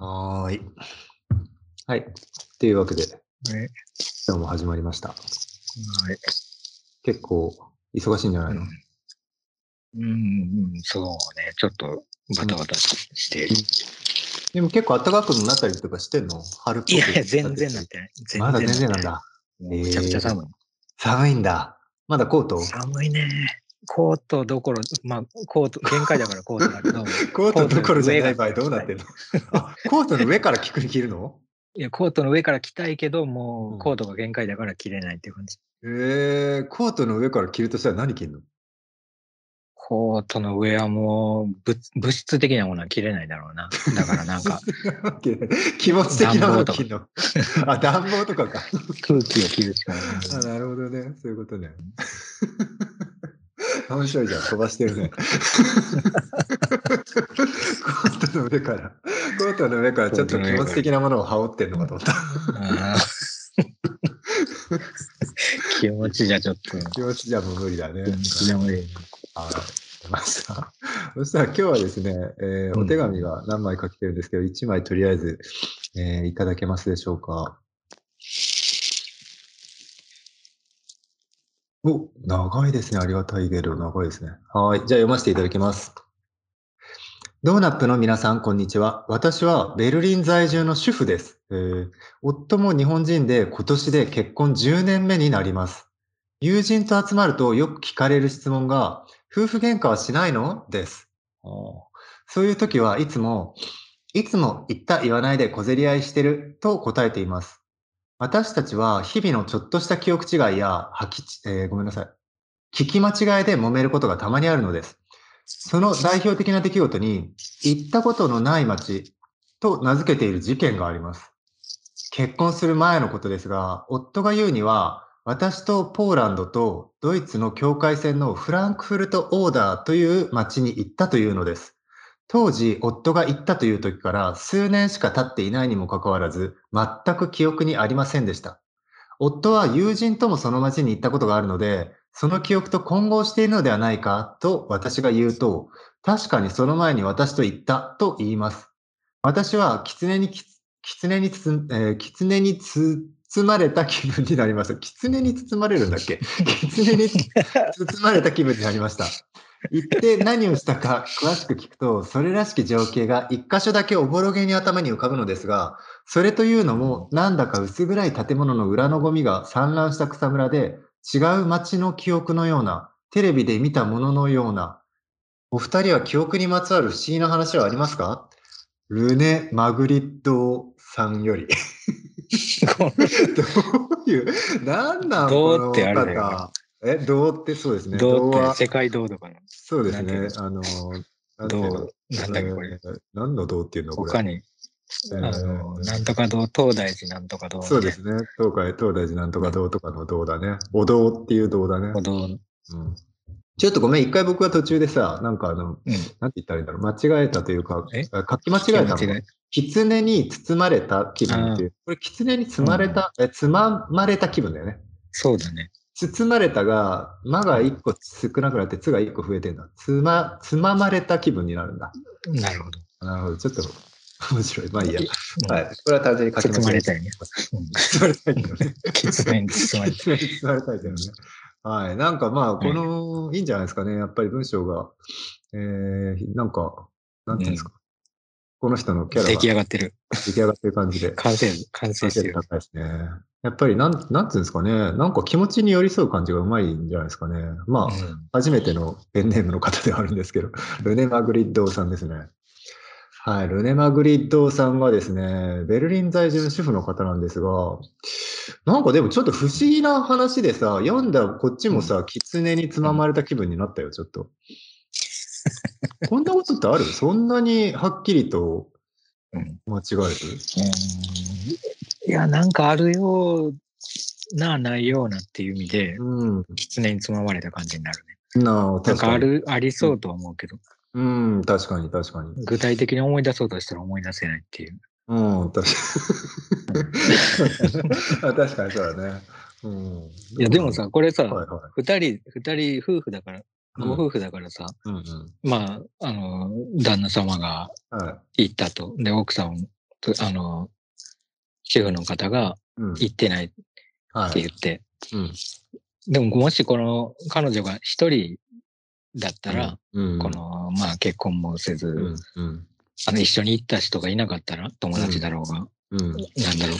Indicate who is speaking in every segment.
Speaker 1: はーい。はい。というわけで、
Speaker 2: ね
Speaker 1: 今日も始まりました。
Speaker 2: はい。
Speaker 1: 結構忙しいんじゃないの、
Speaker 2: うん、うん、そうね。ちょっとバタバタして。
Speaker 1: でも結構暖かくなったりとかしてんの？春っぽく
Speaker 2: いやいや、全然なってない。全
Speaker 1: まだ全然なんだ。
Speaker 2: めちゃくちゃ寒い。
Speaker 1: 寒いんだ。まだコート？
Speaker 2: 寒いね。コートどころ、まあ、コート、限界だからコートだけど、
Speaker 1: コートどころじゃない場合どうなってんの？あ、コートの上から着く着るの？
Speaker 2: いや、コートの上から着たいけど、も
Speaker 1: うん
Speaker 2: うコートが限界だから着れないっていう感じ。
Speaker 1: えー、コートの上から着るとしたら何着るの？
Speaker 2: コートの上はもう物、物質的なものは着れないだろうな。だからなんか、
Speaker 1: 気持ち的なもの着るの？あ、暖房とかか。
Speaker 2: 空気を着るしかない。
Speaker 1: あ、なるほどね。そういうことね。面白いじゃん。飛ばしてるね。コートの上から、コートの上からちょっと気持ち的なものを羽織ってんのかと思った。
Speaker 2: 気持ちじゃちょっと、
Speaker 1: 気持ちじゃもう無理だね。
Speaker 2: 気持ちじゃ無理。
Speaker 1: はい。出ました。そしたら今日はですね、えー
Speaker 2: うん
Speaker 1: お手紙が何枚か来てるんですけど、1枚とりあえず、えーいただけますでしょうか。お、長いですね。ありがたいけど、長いですね。はい。じゃあ読ませていただきます。ドーナップの皆さん、こんにちは。私はベルリン在住の主婦です。えー夫も日本人で今年で結婚10年目になります。友人と集まるとよく聞かれる質問が、夫婦喧嘩はしないの？です。そういう時はいつも、いつも言った言わないで小競り合いしてると答えています。私たちは日々のちょっとした記憶違いや吐きち、えーごめんなさい。聞き間違いで揉めることがたまにあるのです。その代表的な出来事に、行ったことのない街と名付けている事件があります。結婚する前のことですが、夫が言うには、私とポーランドとドイツの境界線のフランクフルトオーダーという町に行ったというのです。当時、夫が行ったという時から数年しか経っていないにもかかわらず、全く記憶にありませんでした。夫は友人ともその町に行ったことがあるので、その記憶と混合しているのではないかと私が言うと、確かにその前に私と言ったと言います。私は狐に狐に、えー狐に包まれた気分になりました。狐に包まれるんだっけ？狐に包まれた気分になりました。行って何をしたか詳しく聞くと、それらしき情景が一箇所だけおぼろげに頭に浮かぶのですが、それというのも、なんだか薄暗い建物の裏のゴミが散乱した草むらで、違う街の記憶のような、テレビで見たもののような、お二人は記憶にまつわる不思議な話はありますか？ルネ・マグリッドさんより。どういう、なんなんこの方え、どうってそうですね。
Speaker 2: どう
Speaker 1: は
Speaker 2: って世界どうとかの。
Speaker 1: そうですね。あの、なんていうの
Speaker 2: どうなんだっけこれ。
Speaker 1: えー何の銅っていうのこれ。
Speaker 2: 他に、なんとか堂、東大寺なんとか堂。
Speaker 1: そうですね。東海、東大寺なんとか銅とかの銅だね。お銅っていう銅だね。
Speaker 2: 歩道。
Speaker 1: うんちょっとごめん、一回僕は途中でさ、なんかあの、
Speaker 2: うん。
Speaker 1: なんて言ったらいいんだろう。間違えたというか、書き間違えたの？狐に包まれた気分っていう。これ、狐に包まれた、え、つままれた気分だよね。
Speaker 2: そうだね。
Speaker 1: 包まれたが、まが一個少なくなって、つが一個増えてんだ。つま、つままれた気分になるんだ。
Speaker 2: なるほど。
Speaker 1: なるほど。ちょっと面白い。まあいいや。
Speaker 2: うん
Speaker 1: はい。これは単純に書き
Speaker 2: 包まれたいね。うん
Speaker 1: 包まれたいけどね。
Speaker 2: 狐に包まれたい。
Speaker 1: 包まれたいけど ね。はい。なんかまあ、この、いいんじゃないですかね。やっぱり文章が、えー、なんか、なんていうんですか。この人のキャラが
Speaker 2: 出来
Speaker 1: 出
Speaker 2: 上がってる。
Speaker 1: 来上がってる感じで。
Speaker 2: 完成、完成してる。
Speaker 1: 高いですね。やっぱりなん、なんていうんですかね。なんか気持ちに寄り添う感じがうまいんじゃないですかね。まあ、
Speaker 2: うん
Speaker 1: 初めてのペンネームの方ではあるんですけど、ルネ・マグリッドさんですね。はい、ルネ・マグリッドさんがですね、ベルリン在住の主婦の方なんですが、なんかでもちょっと不思議な話でさ、読んだらこっちもさ、狐につままれた気分になったよ、ちょっと。こんなことってある？そんなにはっきりと
Speaker 2: うん
Speaker 1: 間違える？
Speaker 2: うんいや、なんかあるような、ないようなっていう意味で、
Speaker 1: うん。
Speaker 2: 狐につままれた感じになるね。
Speaker 1: なあ、
Speaker 2: なん
Speaker 1: 確かに。
Speaker 2: かある、ありそうとは思うけど、
Speaker 1: うん、確かに、確かに。
Speaker 2: 具体的に思い出そうとしたら思い出せないっていう。
Speaker 1: うん、確かに。あ 確かにそうだね。うん。
Speaker 2: いや、でもさ、これさ、
Speaker 1: はいはい。
Speaker 2: 二人、二人夫婦だから、ご夫婦だからさ、
Speaker 1: うんうん。
Speaker 2: まあ、あの、旦那様が
Speaker 1: はい。
Speaker 2: 行ったと。で、奥さんとあの、主婦の方が
Speaker 1: うん。
Speaker 2: 行ってないって
Speaker 1: はい。
Speaker 2: 言って、
Speaker 1: うん。
Speaker 2: でももしこの彼女が一人だったら、
Speaker 1: うん、
Speaker 2: この、まあ結婚もせず、
Speaker 1: うん、うん。
Speaker 2: あの一緒に行った人がいなかったら、友達だろうが、
Speaker 1: うん。
Speaker 2: なんだろ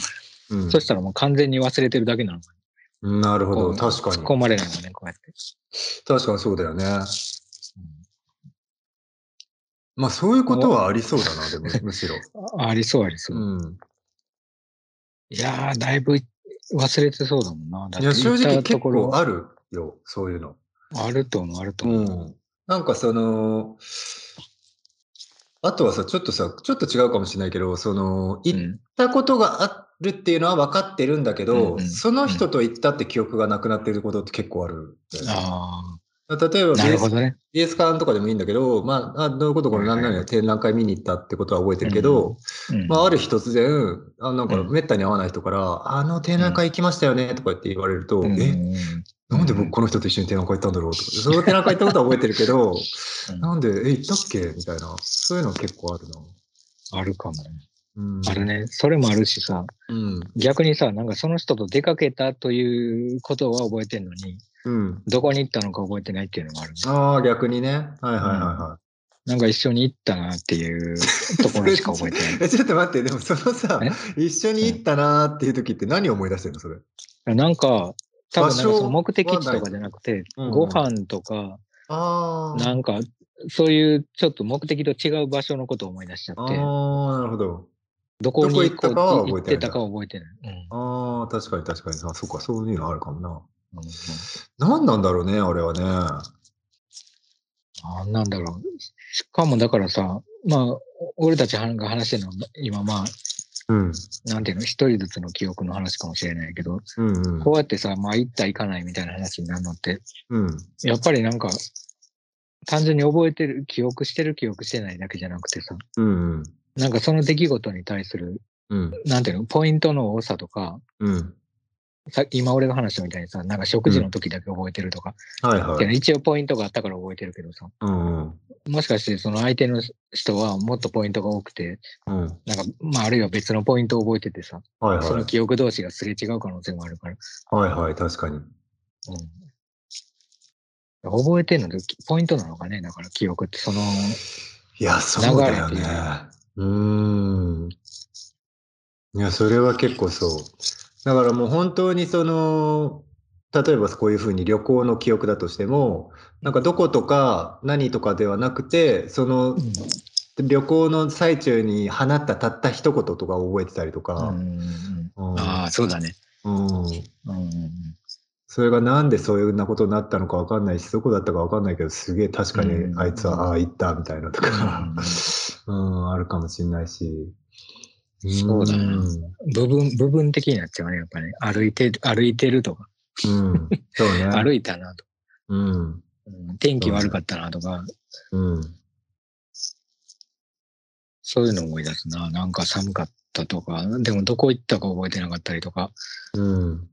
Speaker 2: う。
Speaker 1: うん。
Speaker 2: そしたらもう完全に忘れてるだけなのか
Speaker 1: なるほど。確かに。
Speaker 2: 突っ込まれないのね、こうやって。
Speaker 1: 確かにそうだよね。まあそういうことはありそうだな、でも、むしろ。
Speaker 2: あありそうありそう。
Speaker 1: うん。
Speaker 2: いやー、だいぶ忘れてそうだもんな。だ
Speaker 1: いや、正
Speaker 2: 行
Speaker 1: 直結構あるよ、そういうの。
Speaker 2: あると思う、あると
Speaker 1: う
Speaker 2: 思う。
Speaker 1: ん。なんかその、あとはさ、ちょっとさ、ちょっと違うかもしれないけど、その、行っ
Speaker 2: うん
Speaker 1: たことがあるっていうのは分かってるんだけど、
Speaker 2: うんうん
Speaker 1: その人と行ったって記憶がなくなってることって結構あるね。
Speaker 2: あ
Speaker 1: 例えば
Speaker 2: あ、なるほ
Speaker 1: BS,
Speaker 2: どね。
Speaker 1: BS 館とかでもいいんだけど、まあ、あどういうことこの何々の展覧会見に行ったってことは覚えてるけど、
Speaker 2: うん
Speaker 1: まあ、ある日突然、あなんか
Speaker 2: うん。
Speaker 1: めったに会わない人から、あの展覧会行きましたよねとかって言われると、
Speaker 2: うん。
Speaker 1: え、なんで僕この人と一緒に展覧会行ったんだろうと。か、その展覧会行ったことは覚えてるけど、
Speaker 2: うん。
Speaker 1: なんで、え、行ったっけ？みたいな、そういうの結構あるな。
Speaker 2: あるかもね。
Speaker 1: うん、
Speaker 2: あるね。それもあるしさ、
Speaker 1: うん。
Speaker 2: 逆にさ、なんかその人と出かけたということは覚えてんのに、
Speaker 1: うん。
Speaker 2: どこに行ったのか覚えてないっていうのもあるね。
Speaker 1: ああ、逆にね。はいはいはいはい。
Speaker 2: なんか一緒に行ったなっていうところしか覚えてない。
Speaker 1: えちょっと待って、でもそのさ
Speaker 2: え、
Speaker 1: 一緒に行ったなーっていう時って何を思い出してるのそれ？
Speaker 2: なんか、多分なんか
Speaker 1: 場所？
Speaker 2: その目的地とかじゃなくて、
Speaker 1: うんうん
Speaker 2: ご飯とか、
Speaker 1: ああ。
Speaker 2: なんか、そういうちょっと目的と違う場所のことを思い出しちゃ
Speaker 1: ああ、
Speaker 2: って、
Speaker 1: なるほど。
Speaker 2: どこに
Speaker 1: 行ったか覚えてないああ、確かに確かに。あ、そうか、そういうのあるかもな。
Speaker 2: うんうん
Speaker 1: 何なんだろうね、あれはね。
Speaker 2: なんなんだろう。しかもだからさ、まあ、俺たちが話してるのは、今まあ、
Speaker 1: うん。
Speaker 2: なんていうの、一人ずつの記憶の話かもしれないけど、
Speaker 1: うんうん
Speaker 2: こうやってさ、まあ、行った行かないみたいな話になるのって、
Speaker 1: うん。
Speaker 2: やっぱりなんか、単純に覚えてる、記憶してる記憶してないだけじゃなくてさ、
Speaker 1: うんうん。
Speaker 2: なんかその出来事に対する、
Speaker 1: うん。
Speaker 2: なんていうの、ポイントの多さとか、
Speaker 1: うん。
Speaker 2: さ今俺が話みたいにさ、なんか食事の時だけ覚えてるとか、
Speaker 1: はいはいい。
Speaker 2: や一応ポイントがあったから覚えてるけどさ、
Speaker 1: うんうん。
Speaker 2: もしかしてその相手の人はもっとポイントが多くて、
Speaker 1: うん。
Speaker 2: なんか、まああるいは別のポイントを覚えててさ、
Speaker 1: はいはい。
Speaker 2: その記憶同士がすれ違う可能性もあるから、
Speaker 1: はいはい、確かに。
Speaker 2: うん。覚えてるのってポイントなのかねだから記憶ってその、
Speaker 1: いや、そうだよね
Speaker 2: う。
Speaker 1: ん。いや、それは結構そう。だからもう本当にその、例えばこういうふうに旅行の記憶だとしても、なんかどことか何とかではなくて、その旅行の最中に放ったたった一言とかを覚えてたりと
Speaker 2: う
Speaker 1: か、
Speaker 2: ああ、そうだね。
Speaker 1: うん。それがなんでそういうなことになったのかわかんないし、どこだったかわかんないけど、すげえ確か
Speaker 2: うん
Speaker 1: にあいつはああ行ったみたいなとか、
Speaker 2: う
Speaker 1: うん、あるかもしれないし。
Speaker 2: そうだな部分、部分的になっちゃうね、やっぱね。歩いてる、歩いてるとか、
Speaker 1: うん。うん。そうね。
Speaker 2: 歩いたなとか、
Speaker 1: うん。
Speaker 2: うん天気悪かったなとか、
Speaker 1: うん。
Speaker 2: そういうの思い出すな。なんか寒かったとか、でもどこ行ったか覚えてなかったりとか、
Speaker 1: うん。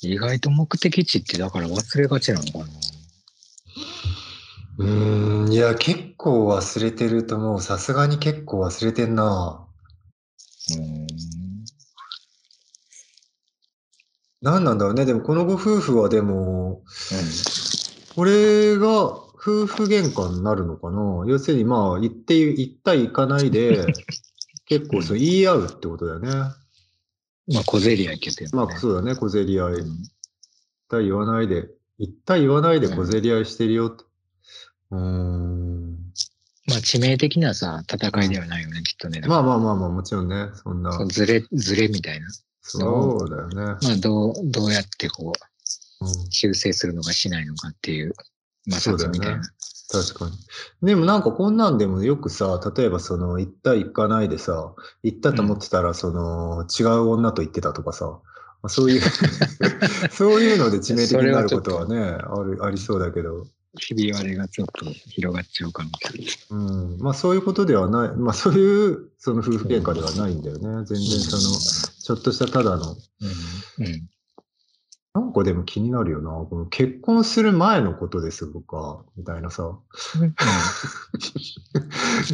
Speaker 2: 意外と目的地ってだから忘れがちなのかな。
Speaker 1: うーん。いや、結構忘れてると思う。さすがに結構忘れてんな。
Speaker 2: うん。
Speaker 1: 何なんだろうね。でも、このご夫婦はでも、これが夫婦喧嘩になるのかな？要するに、まあ、言って、言った行かないで、結構そう言い合うってことだよね。
Speaker 2: まあ、小競り合いけど、ね。
Speaker 1: まあ、そうだね。小競り合い。言っ
Speaker 2: うん
Speaker 1: た言わないで、言った言わないで小競り合いしてるよって。うーん。
Speaker 2: まあ、致命的なさ、戦いではないよね、きっとね。
Speaker 1: まあまあまあまあ、もちろんね。そんな。
Speaker 2: そうずれ、ずれみたいな。
Speaker 1: そうだよね。
Speaker 2: まあ、どう、どうやってこう、
Speaker 1: うん、
Speaker 2: 修正するのかしないのかっていう、まあ、
Speaker 1: そうだよね
Speaker 2: みたいな。
Speaker 1: 確かに。でもなんかこんなんでもよくさ、例えばその、行った行かないでさ、行ったと思ってたら、その、違う女と行ってたとかさ、まあ、そういう、そういうので致命的になることはね、ある、ありそうだけど、
Speaker 2: ひび割れがちょっと広がっちゃうかもしれない。
Speaker 1: うん、まあそういうことではない、まあそういう、その夫婦喧嘩ではないんだよね。全然その、ちょっとしたただの、
Speaker 2: うん。うん。
Speaker 1: なんかでも気になるよな。この結婚する前のことですとか、みたいなさ。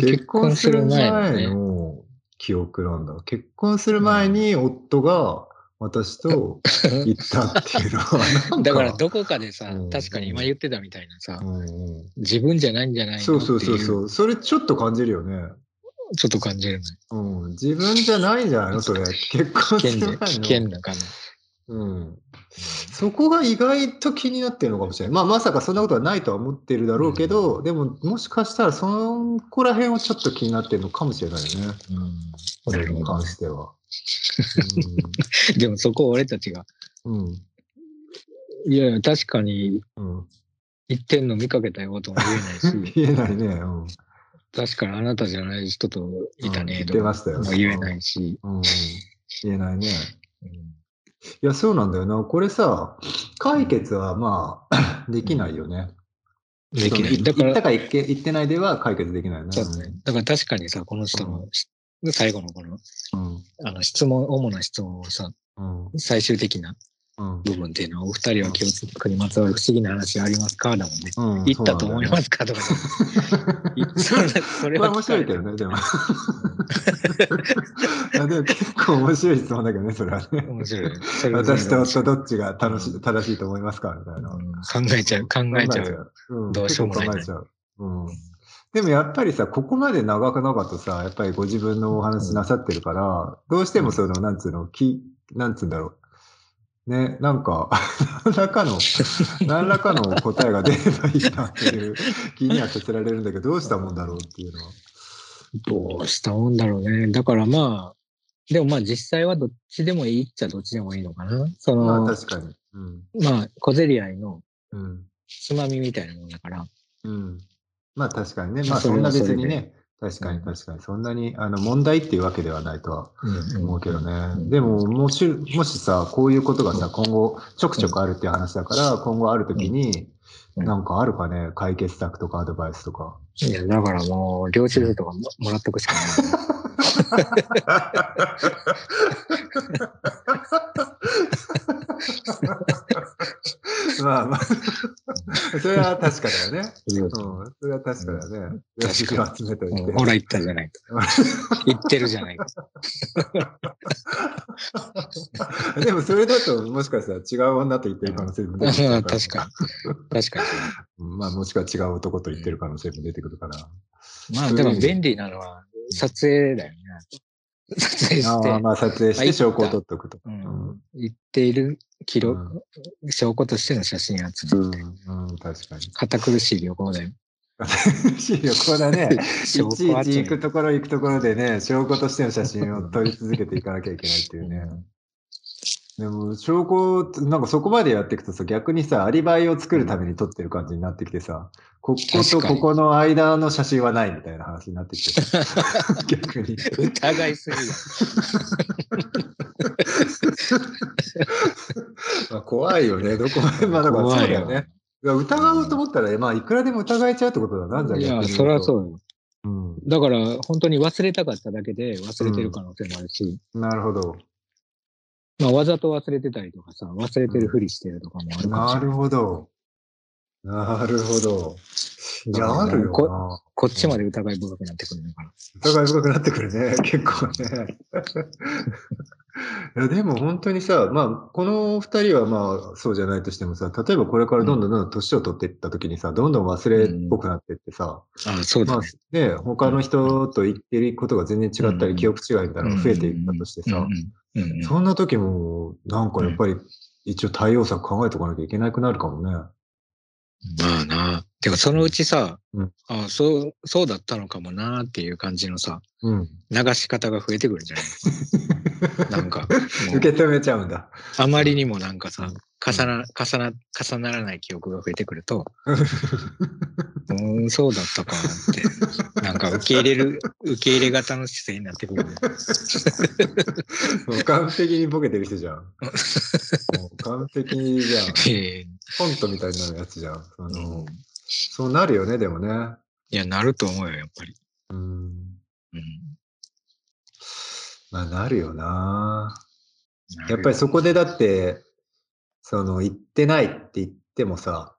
Speaker 1: 結婚する前
Speaker 2: ね
Speaker 1: の記憶なんだ。結婚する前に夫が私と行ったっていうのは、な ん
Speaker 2: だからどこかでさ、
Speaker 1: うん
Speaker 2: 確かに今言ってたみたいなさ、
Speaker 1: うんうん
Speaker 2: 自分じゃないんじゃないの
Speaker 1: そうそうそうそう。それちょっと感じるよね。
Speaker 2: ちょっと感じるね。
Speaker 1: うん。自分じゃないんじゃないのそれ。結婚
Speaker 2: 危険で、
Speaker 1: する前の。
Speaker 2: 危険な感じ。
Speaker 1: うん。そこが意外と気になってるのかもしれない。まあ、まさかそんなことはないとは思ってるだろうけど、でも、もしかしたらそこら辺はちょっと気になってるのかもしれないよね。
Speaker 2: うん、な
Speaker 1: 俺に関しては。
Speaker 2: でもそこを俺たちが、
Speaker 1: うん。うん。
Speaker 2: いやいや、確かに
Speaker 1: うん。
Speaker 2: 言ってんの見かけたよとも言えないし、
Speaker 1: 言えないね。うん。
Speaker 2: 確かにあなたじゃない人といたねとも言えないし、
Speaker 1: うん。言えないね。
Speaker 2: うん
Speaker 1: いや、そうなんだよな。これさ、解決はまあ、できないよね。
Speaker 2: できない。だから
Speaker 1: 言った、か言って言ってないでは解決できないよね。
Speaker 2: そうだね。だから確かにさ、この人の、最後のこの、
Speaker 1: うん。
Speaker 2: あの質問、主な質問をさ、
Speaker 1: うん。
Speaker 2: 最終的な
Speaker 1: うん。
Speaker 2: 部分っていうのは、お二人は共通にまつわる不思議な話ありますか？だもんね。
Speaker 1: うん。
Speaker 2: 言ったと思いますすか？とかそれは
Speaker 1: 面白いけどね、でも。あでも結構面白い質問だけどね、それはね。
Speaker 2: 面白い。
Speaker 1: 私と夫どっちが楽しい正しいと思いますか？みたいな。
Speaker 2: うん考えちゃう、考えちゃう。
Speaker 1: うん。
Speaker 2: どうしようもない
Speaker 1: 考えちゃう。うん。でもやっぱりさ、ここまで長く長くさ、やっぱりご自分のお話なさってるから、どうしてもその、なんつうの、き、なんつうんだろう。ね、なんか、何らかの、何らかの答えが出ればいいなっていう気にはさせられるんだけど、どうしたもんだろうっていうのは。
Speaker 2: どうしたもんだろうね。だからまあ、でもまあ実際はどっちでもいいっちゃどっちでもいいのかな。その、
Speaker 1: まあ
Speaker 2: まあ、
Speaker 1: 確かに。うん。
Speaker 2: 小競り合いの
Speaker 1: うん。
Speaker 2: つまみみたいなもんだから。
Speaker 1: うん。まあ確かにね。まあ
Speaker 2: そ
Speaker 1: んな別にね。確かに確かに。そんなにあの問題っていうわけではないとは思うけどね。
Speaker 2: うん
Speaker 1: でも、もし、もしさ、こういうことがさ、今後ちょくちょくあるっていう話だから、今後あるときに、
Speaker 2: うん
Speaker 1: なんかあるかね、解決策とかアドバイスとか。
Speaker 2: いや、だからもう、領収書とかももらっとくしかない。
Speaker 1: まあまあ、それは確かだよね。
Speaker 2: うん
Speaker 1: うん、それは確かだよね。
Speaker 2: 確か
Speaker 1: か集めといて。
Speaker 2: ほら言ったじゃないか。言ってるじゃないか。
Speaker 1: でもそれだと、もしかしたら違う女と言ってる可能性も出てくる。
Speaker 2: 確かに。確か
Speaker 1: うんまあ、もしくは違う男と言ってる可能性も出てくるから。
Speaker 2: に。まあ、でも便利なのは撮影だよね。撮影して
Speaker 1: ああ、、まあ、撮影して証拠を撮っとくと。
Speaker 2: うっている記録、証拠としての写真集めて、
Speaker 1: うん、うん、確かに。
Speaker 2: 堅苦しい旅行だよ。
Speaker 1: 資料、これだね。い
Speaker 2: 証
Speaker 1: ちいち行くところ行くところでね、証拠としての写真を撮り続けていかなきゃいけないっていうね。でも、証拠、なんかそこまでやっていくとさ、逆にさ、アリバイを作るために撮ってる感じになってきてさ、こことここの間の写真はないみたいな話になってきてさ、逆に。
Speaker 2: 疑いすぎる。
Speaker 1: まあ怖いよね、どこまで。まあだからそうだよね。いや疑おうと思ったら、まあいくらでも疑えちゃうってことだな、じゃあ
Speaker 2: いや、そりゃ
Speaker 1: うと。
Speaker 2: そうよ。
Speaker 1: うん。
Speaker 2: だから、本当に忘れたかっただけで忘れてる可能性もあるし、
Speaker 1: なるほど。
Speaker 2: まあ、わざと忘れてたりとかさ、忘れてるふりしてるとかもあるかもしれない。
Speaker 1: なるほど。なるほど。いや、あるよな。
Speaker 2: こっちまで疑い深くなってくるのかな。
Speaker 1: 疑い深くなってくるね、結構ね。いやでも本当にさ、まあ、この二人はまあ、そうじゃないとしてもさ、例えばこれからどんどんどんどん年を取っていった時にさ、どんどん忘れっぽくなっていってさ、
Speaker 2: ああ、そうだ
Speaker 1: まあ
Speaker 2: ね。、
Speaker 1: ね、他の人と言ってることが全然違ったり、
Speaker 2: うん
Speaker 1: 記憶違いみたいなのが増えていったとしてさ、そんな時も、なんかやっぱり一応対応策考えとかなきゃいけなくなるかもね。
Speaker 2: まあな。てか、そのうちさ、
Speaker 1: うん
Speaker 2: ああそう、そうだったのかもなっていう感じのさ、
Speaker 1: うん。
Speaker 2: 流し方が増えてくるんじゃない なんか、
Speaker 1: 受け止めちゃうんだ。
Speaker 2: あまりにもなんかさ、重な、重な、重ならない記憶が増えてくると、うーん、そうだったかって、なんか受け入れる、受け入れ型の姿勢になってくるね。
Speaker 1: もう完璧にボケてる人じゃん。もう完璧じゃん。
Speaker 2: え
Speaker 1: コントみたいになるやつじゃん。そ
Speaker 2: え
Speaker 1: のそうなるよね、でもね。
Speaker 2: いや、なると思うよ、やっぱり。
Speaker 1: うん。
Speaker 2: うん
Speaker 1: まあ、なるよな。やっぱりそこでだって、その、言ってないって言ってもさ、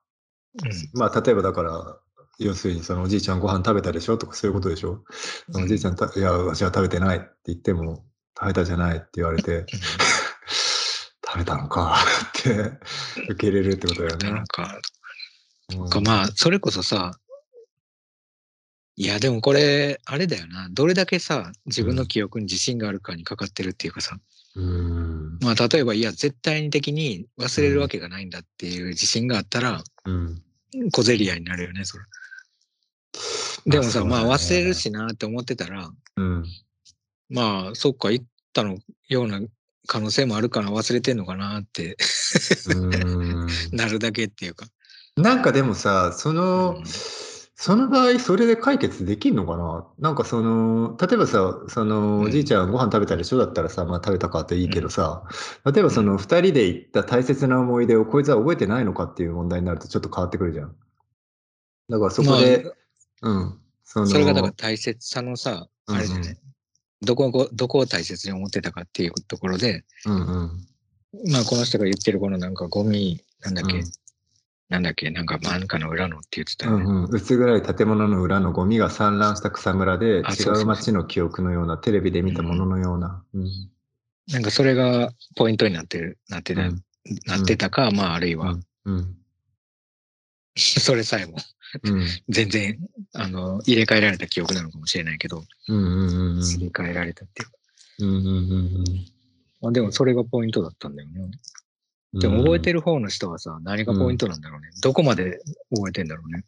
Speaker 2: うん
Speaker 1: まあ、例えばだから、要するにそのおじいちゃんご飯食べたでしょとかそういうことでしょ、
Speaker 2: うん
Speaker 1: おじいちゃんた、いや、私は食べてないって言っても、食べたじゃないって言われて、食べたのかって受け入れるってことだよね。
Speaker 2: なんか、
Speaker 1: うん
Speaker 2: かまあ、それこそさ、いや、でもこれ、あれだよな。どれだけさ、自分の記憶に自信があるかにかかってるっていうかさ、
Speaker 1: うん。
Speaker 2: まあ、例えば、いや、絶対的に忘れるわけがないんだっていう自信があったら、
Speaker 1: うん。
Speaker 2: 小競り合いになるよね、それ。でもさ、まあ、忘れるしなって思ってたら、
Speaker 1: うん。
Speaker 2: まあ、そっか、行ったのような可能性もあるから忘れてんのかなって
Speaker 1: うん。
Speaker 2: なるだけっていうか。
Speaker 1: なんかでもさ、その、
Speaker 2: うん。
Speaker 1: その場合、それで解決できんのかな？なんかその、例えばさ、その、
Speaker 2: うん。
Speaker 1: おじいちゃんご飯食べたでしょ？だったらさ、まあ食べたかっていいけどさ、例えばその二人で行った大切な思い出をこいつは覚えてないのかっていう問題になるとちょっと変わってくるじゃん。だからそこで、うん。その、
Speaker 2: それがだから大切さのさ、あれじゃね、どこを、どこを大切に思ってたかっていうところで、
Speaker 1: うんうん。
Speaker 2: まあこの人が言ってるこのなんかゴミ、なんだっけ、
Speaker 1: うん。
Speaker 2: なんだっけ、なんかなんかの裏のって言ってたよね。
Speaker 1: うんうん、薄暗い建物の裏のゴミが散乱した草むらで違
Speaker 2: う
Speaker 1: 街の記憶のようなテレビで見たもののような。うん。
Speaker 2: なんかそれがポイントになってる、なってた、
Speaker 1: うん。
Speaker 2: なってたか、まああるいは、
Speaker 1: うん。
Speaker 2: それさえも
Speaker 1: うん。
Speaker 2: 全然、あの、入れ替えられた記憶なのかもしれないけど、
Speaker 1: うんうんうん
Speaker 2: 入れ替えられたっていう。か。
Speaker 1: うんうんうん。
Speaker 2: まあでもそれがポイントだったんだよね。
Speaker 1: うん。
Speaker 2: でも覚えてる方の人はさ、何がポイントなんだろうね。どこまで覚えてんだろうね。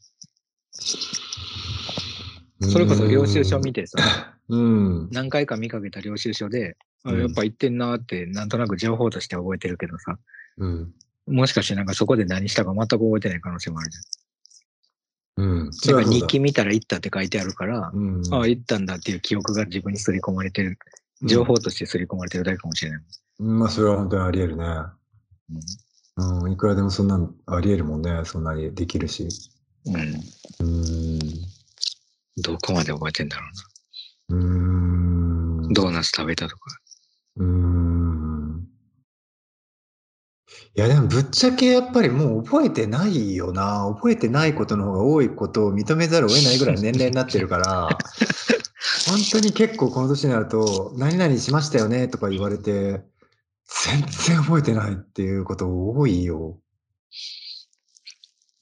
Speaker 2: それこそ領収書見てさ、
Speaker 1: うん。
Speaker 2: 何回か見かけた領収書で、あ
Speaker 1: うん。
Speaker 2: やっぱ行ってんなって、なんとなく情報として覚えてるけどさ、
Speaker 1: うん。
Speaker 2: もしかしてなんかそこで何したか全く覚えてない可能性もあるじ
Speaker 1: うん
Speaker 2: ゃん。なんか日記見たら行ったって書いてあるから、
Speaker 1: うん
Speaker 2: ああ、行ったんだっていう記憶が自分に刷り込まれてる。情報として刷り込まれてるだけかもしれない。
Speaker 1: うんまあそれは本当にあり得るね。
Speaker 2: うん
Speaker 1: うん、いくらでもそんなのあり得るもんね。そんなにできるし。
Speaker 2: うん。
Speaker 1: うん。
Speaker 2: どこまで覚えてんだろう
Speaker 1: うん。
Speaker 2: な。ドーナツ食べたとか。
Speaker 1: うーんいやでもぶっちゃけやっぱりもう覚えてないよな。覚えてないことの方が多いことを認めざるを得ないぐらい年齢になってるから、本当に結構この年になると、何々しましたよねとか言われて、全然覚えてないっていうこと多いよ。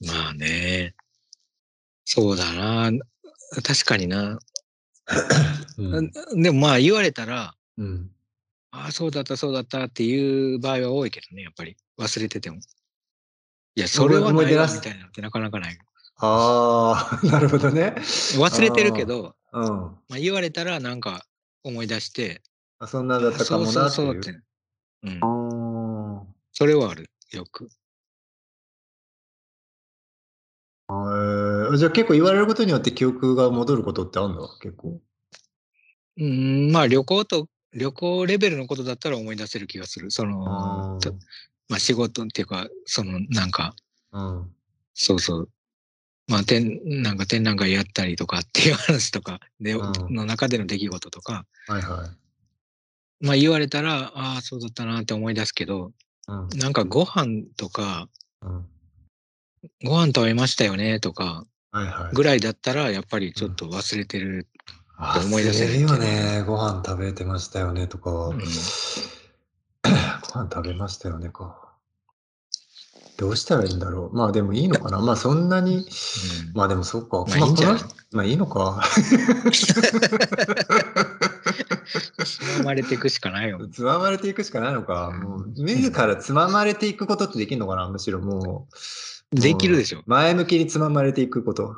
Speaker 2: まあね。そうだな。確かにな。
Speaker 1: うん。
Speaker 2: でもまあ言われたら、
Speaker 1: うん。
Speaker 2: ああ、そうだった、そうだったっていう場合は多いけどね、やっぱり。忘れてても。いや、それは
Speaker 1: 思い出なす
Speaker 2: みたいなのってなかなかない。
Speaker 1: ああ、なるほどね。
Speaker 2: 忘れてるけど、
Speaker 1: うん。
Speaker 2: まあ、言われたらなんか思い出して、
Speaker 1: あそんなんだったかもなっていう。
Speaker 2: そうそうって。うん。
Speaker 1: あ
Speaker 2: それはある、よく。
Speaker 1: ーえーじゃあ結構言われることによって記憶が戻ることってあるんだ結構。
Speaker 2: うん、まあ旅行と、旅行レベルのことだったら思い出せる気がする。その、とまあ仕事っていうか、そのなんか、
Speaker 1: うん。
Speaker 2: そうそう。まあ、展、なんか展覧会やったりとかっていう話とかで、
Speaker 1: うん
Speaker 2: の中での出来事とか、
Speaker 1: はいはい。
Speaker 2: まあ言われたら、ああ、そうだったなって思い出すけど、
Speaker 1: うん。
Speaker 2: なんかご飯とか、
Speaker 1: うん。
Speaker 2: ご飯食べましたよねとか。ぐらいだったら、やっぱりちょっと忘れてる。
Speaker 1: あ
Speaker 2: 思い出せる
Speaker 1: よね。ご飯食べてましたよねとか。
Speaker 2: うん
Speaker 1: ご飯食べましたよねか。どうしたらいいんだろう。まあでもいいのかな。まあそんなに、
Speaker 2: うん
Speaker 1: まあでもそっか。
Speaker 2: まあいいんじゃない？
Speaker 1: まあいいのか。
Speaker 2: つままれていくしかないよ。
Speaker 1: つままれていくしかないのか。
Speaker 2: うん
Speaker 1: もう自らつままれていくことってできるのかな。むしろもう。
Speaker 2: できるでしょ。
Speaker 1: 前向きにつままれていくこと。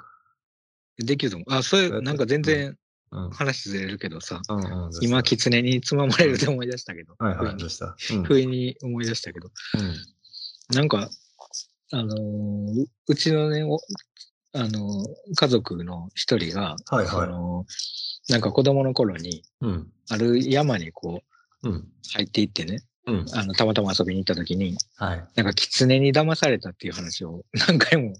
Speaker 2: できると思う。あ、それ、なんか全然
Speaker 1: うん。
Speaker 2: 話ずれるけどさ、
Speaker 1: うんうん、
Speaker 2: 今、狐につままれると思い出したけど、
Speaker 1: はいはい、
Speaker 2: 不意に思い出したけど、なんか、あのーううちのね、おあのー家族の一人が、
Speaker 1: はいはい
Speaker 2: そのなんか子供の頃に、
Speaker 1: うん。
Speaker 2: ある山にこう、
Speaker 1: うん。
Speaker 2: 入っていってね、
Speaker 1: うん。
Speaker 2: あの、たまたま遊びに行った時に、
Speaker 1: はい。
Speaker 2: なんか狐に騙されたっていう話を何回も、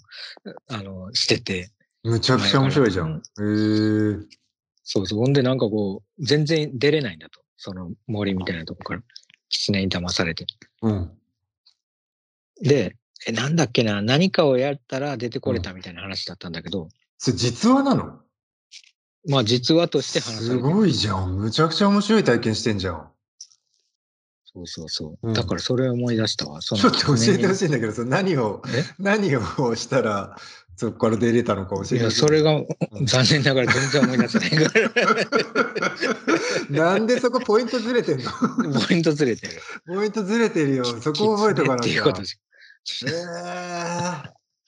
Speaker 2: あの、してて、
Speaker 1: むちゃくちゃ面白いじゃん。へえー。
Speaker 2: そうそう。ほんでなんかこう、全然出れないんだと。その森みたいなとこから、狐に騙されて。
Speaker 1: うん。
Speaker 2: で、え、なんだっけな、何かをやったら出てこれたみたいな話だったんだけど、
Speaker 1: それ実話なの？
Speaker 2: まあ実話として話さ
Speaker 1: す
Speaker 2: れてる。
Speaker 1: ごいじゃん。むちゃくちゃ面白い体験してんじゃん。
Speaker 2: そうそうそう。
Speaker 1: うん
Speaker 2: だからそれを思い出したわ。
Speaker 1: ちょっと教えてほ
Speaker 2: い。
Speaker 1: しいんだけど、その何を、
Speaker 2: え？
Speaker 1: 何をしたら、そこから出れたのか教えて
Speaker 2: いや、
Speaker 1: ほしい。
Speaker 2: それが
Speaker 1: ん
Speaker 2: 残念ながら全然思い出せないから。
Speaker 1: なんでそこポイントずれてんの？
Speaker 2: ポイントずれてる。
Speaker 1: ポイントずれてるよ。そこ覚えとかな
Speaker 2: って
Speaker 1: きゃ。
Speaker 2: いうことし
Speaker 1: えー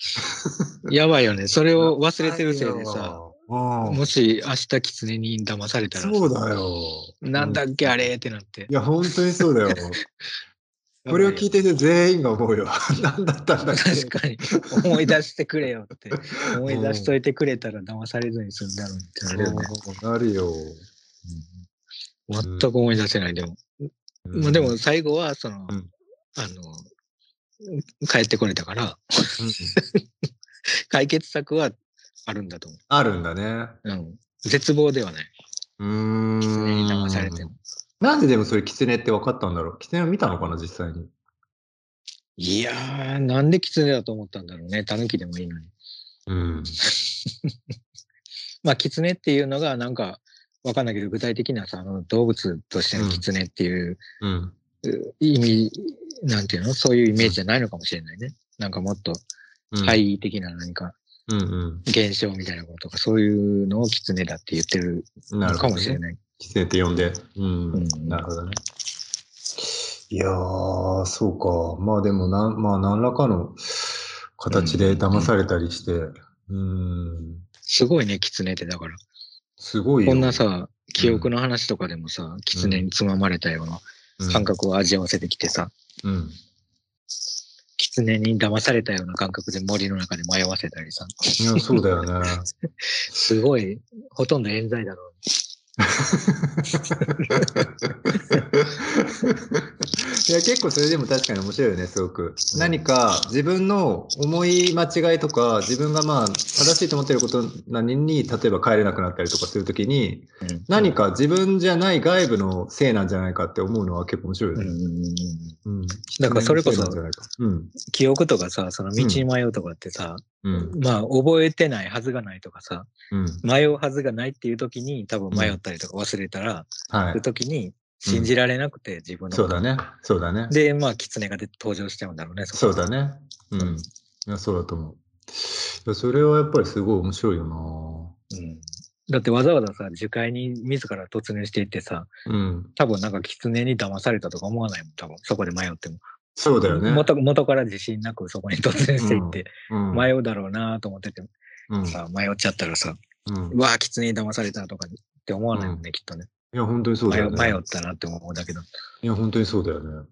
Speaker 2: やばいよね。それを忘れてるせいでさ、
Speaker 1: うん
Speaker 2: もし明日狐に騙されたらさ、
Speaker 1: そうだよ。
Speaker 2: なんだっけあれってなって
Speaker 1: い。や、本当にそうだよ。これを聞いてる全員が思うよ。何だったんだっけ
Speaker 2: 確かに。思い出してくれよって。思い出しといてくれたら騙されずに済んだのにってなるよね。
Speaker 1: うんなるよ。
Speaker 2: 全く思い出せない、でも。まあでも最後は、その、
Speaker 1: うん
Speaker 2: あの、帰ってこれたから、
Speaker 1: うん
Speaker 2: 解決策はあるんだと思
Speaker 1: あるんだね。
Speaker 2: う。うん。絶望ではない。
Speaker 1: うーん。
Speaker 2: 狐に騙されても。
Speaker 1: なんででもそれ狐って分かったんだろう？狐を見たのかな実際に？
Speaker 2: いやー、なんで狐だと思ったんだろうね。狸でもいいのに。
Speaker 1: うん。
Speaker 2: まあ、狐っていうのが、なんか、わかんないけど、具体的なさ、あの動物としての狐っていう、
Speaker 1: うん。
Speaker 2: う意味、なんていうの？そういうイメージじゃないのかもしれないね。なんかもっと、
Speaker 1: うん。
Speaker 2: 怪異的な何か。現象みたいなこととか、そういうのを狐だって言ってるの。かもしれない。
Speaker 1: 狐って呼んで。うん。
Speaker 2: うん
Speaker 1: なるほどね。いやー、そうか。まあでもなん、まあ何らかの形で騙されたりして、うん、
Speaker 2: すごいね、狐ってだから。
Speaker 1: すごいよ。
Speaker 2: こんなさ、記憶の話とかでもさ、狐につままれたような
Speaker 1: うん、
Speaker 2: 感覚を味わわせてきてさ、
Speaker 1: うん。
Speaker 2: 狐に騙されたような感覚で森の中で迷わせたりさ、
Speaker 1: いや、そうだよね。
Speaker 2: すごい、ほとんど冤罪だろう。
Speaker 1: いや結構それでも確かに面白いよねすごく。何か自分の思い間違いとか自分がまあ正しいと思ってること何に例えば帰れなくなったりとかするときに
Speaker 2: うん。
Speaker 1: 何か自分じゃない外部のせいなんじゃないかって思うのは結構面白いよね。
Speaker 2: うんうんうんうん
Speaker 1: うん。
Speaker 2: だからそれこそ
Speaker 1: うん
Speaker 2: 記憶とかさ、その道に迷うとかってさ、
Speaker 1: うん。
Speaker 2: まあ覚えてないはずがないとかさ、
Speaker 1: うん。
Speaker 2: 迷うはずがないっていう時に多分迷ったりとか忘れたら、
Speaker 1: はい。
Speaker 2: そういう時に信じられなくて自分の
Speaker 1: そうだね。そうだね。
Speaker 2: で、まあ、狐が出登場しちゃうんだろうね。
Speaker 1: そうだね。うん。いやそうだと思う。それはやっぱりすごい面白いよ
Speaker 2: うん。だってわざわざさ、樹海に自ら突入していってさ、
Speaker 1: なうん。
Speaker 2: 多分なんか狐に騙されたとか思わないもん、多分。そこで迷っても。
Speaker 1: そうだよね。
Speaker 2: 元元から自信なくそこに突入していって、
Speaker 1: うん。
Speaker 2: 迷うだろうなと思ってて、
Speaker 1: うん。
Speaker 2: さ、迷っちゃったらさ、
Speaker 1: うん。
Speaker 2: うわぁ、狐に騙されたとかって思わないもんね、きっとね。
Speaker 1: いや、本当にそうだよね。
Speaker 2: 迷迷ったなって思うだけど。
Speaker 1: いや、本当にそうだよね。
Speaker 2: うん。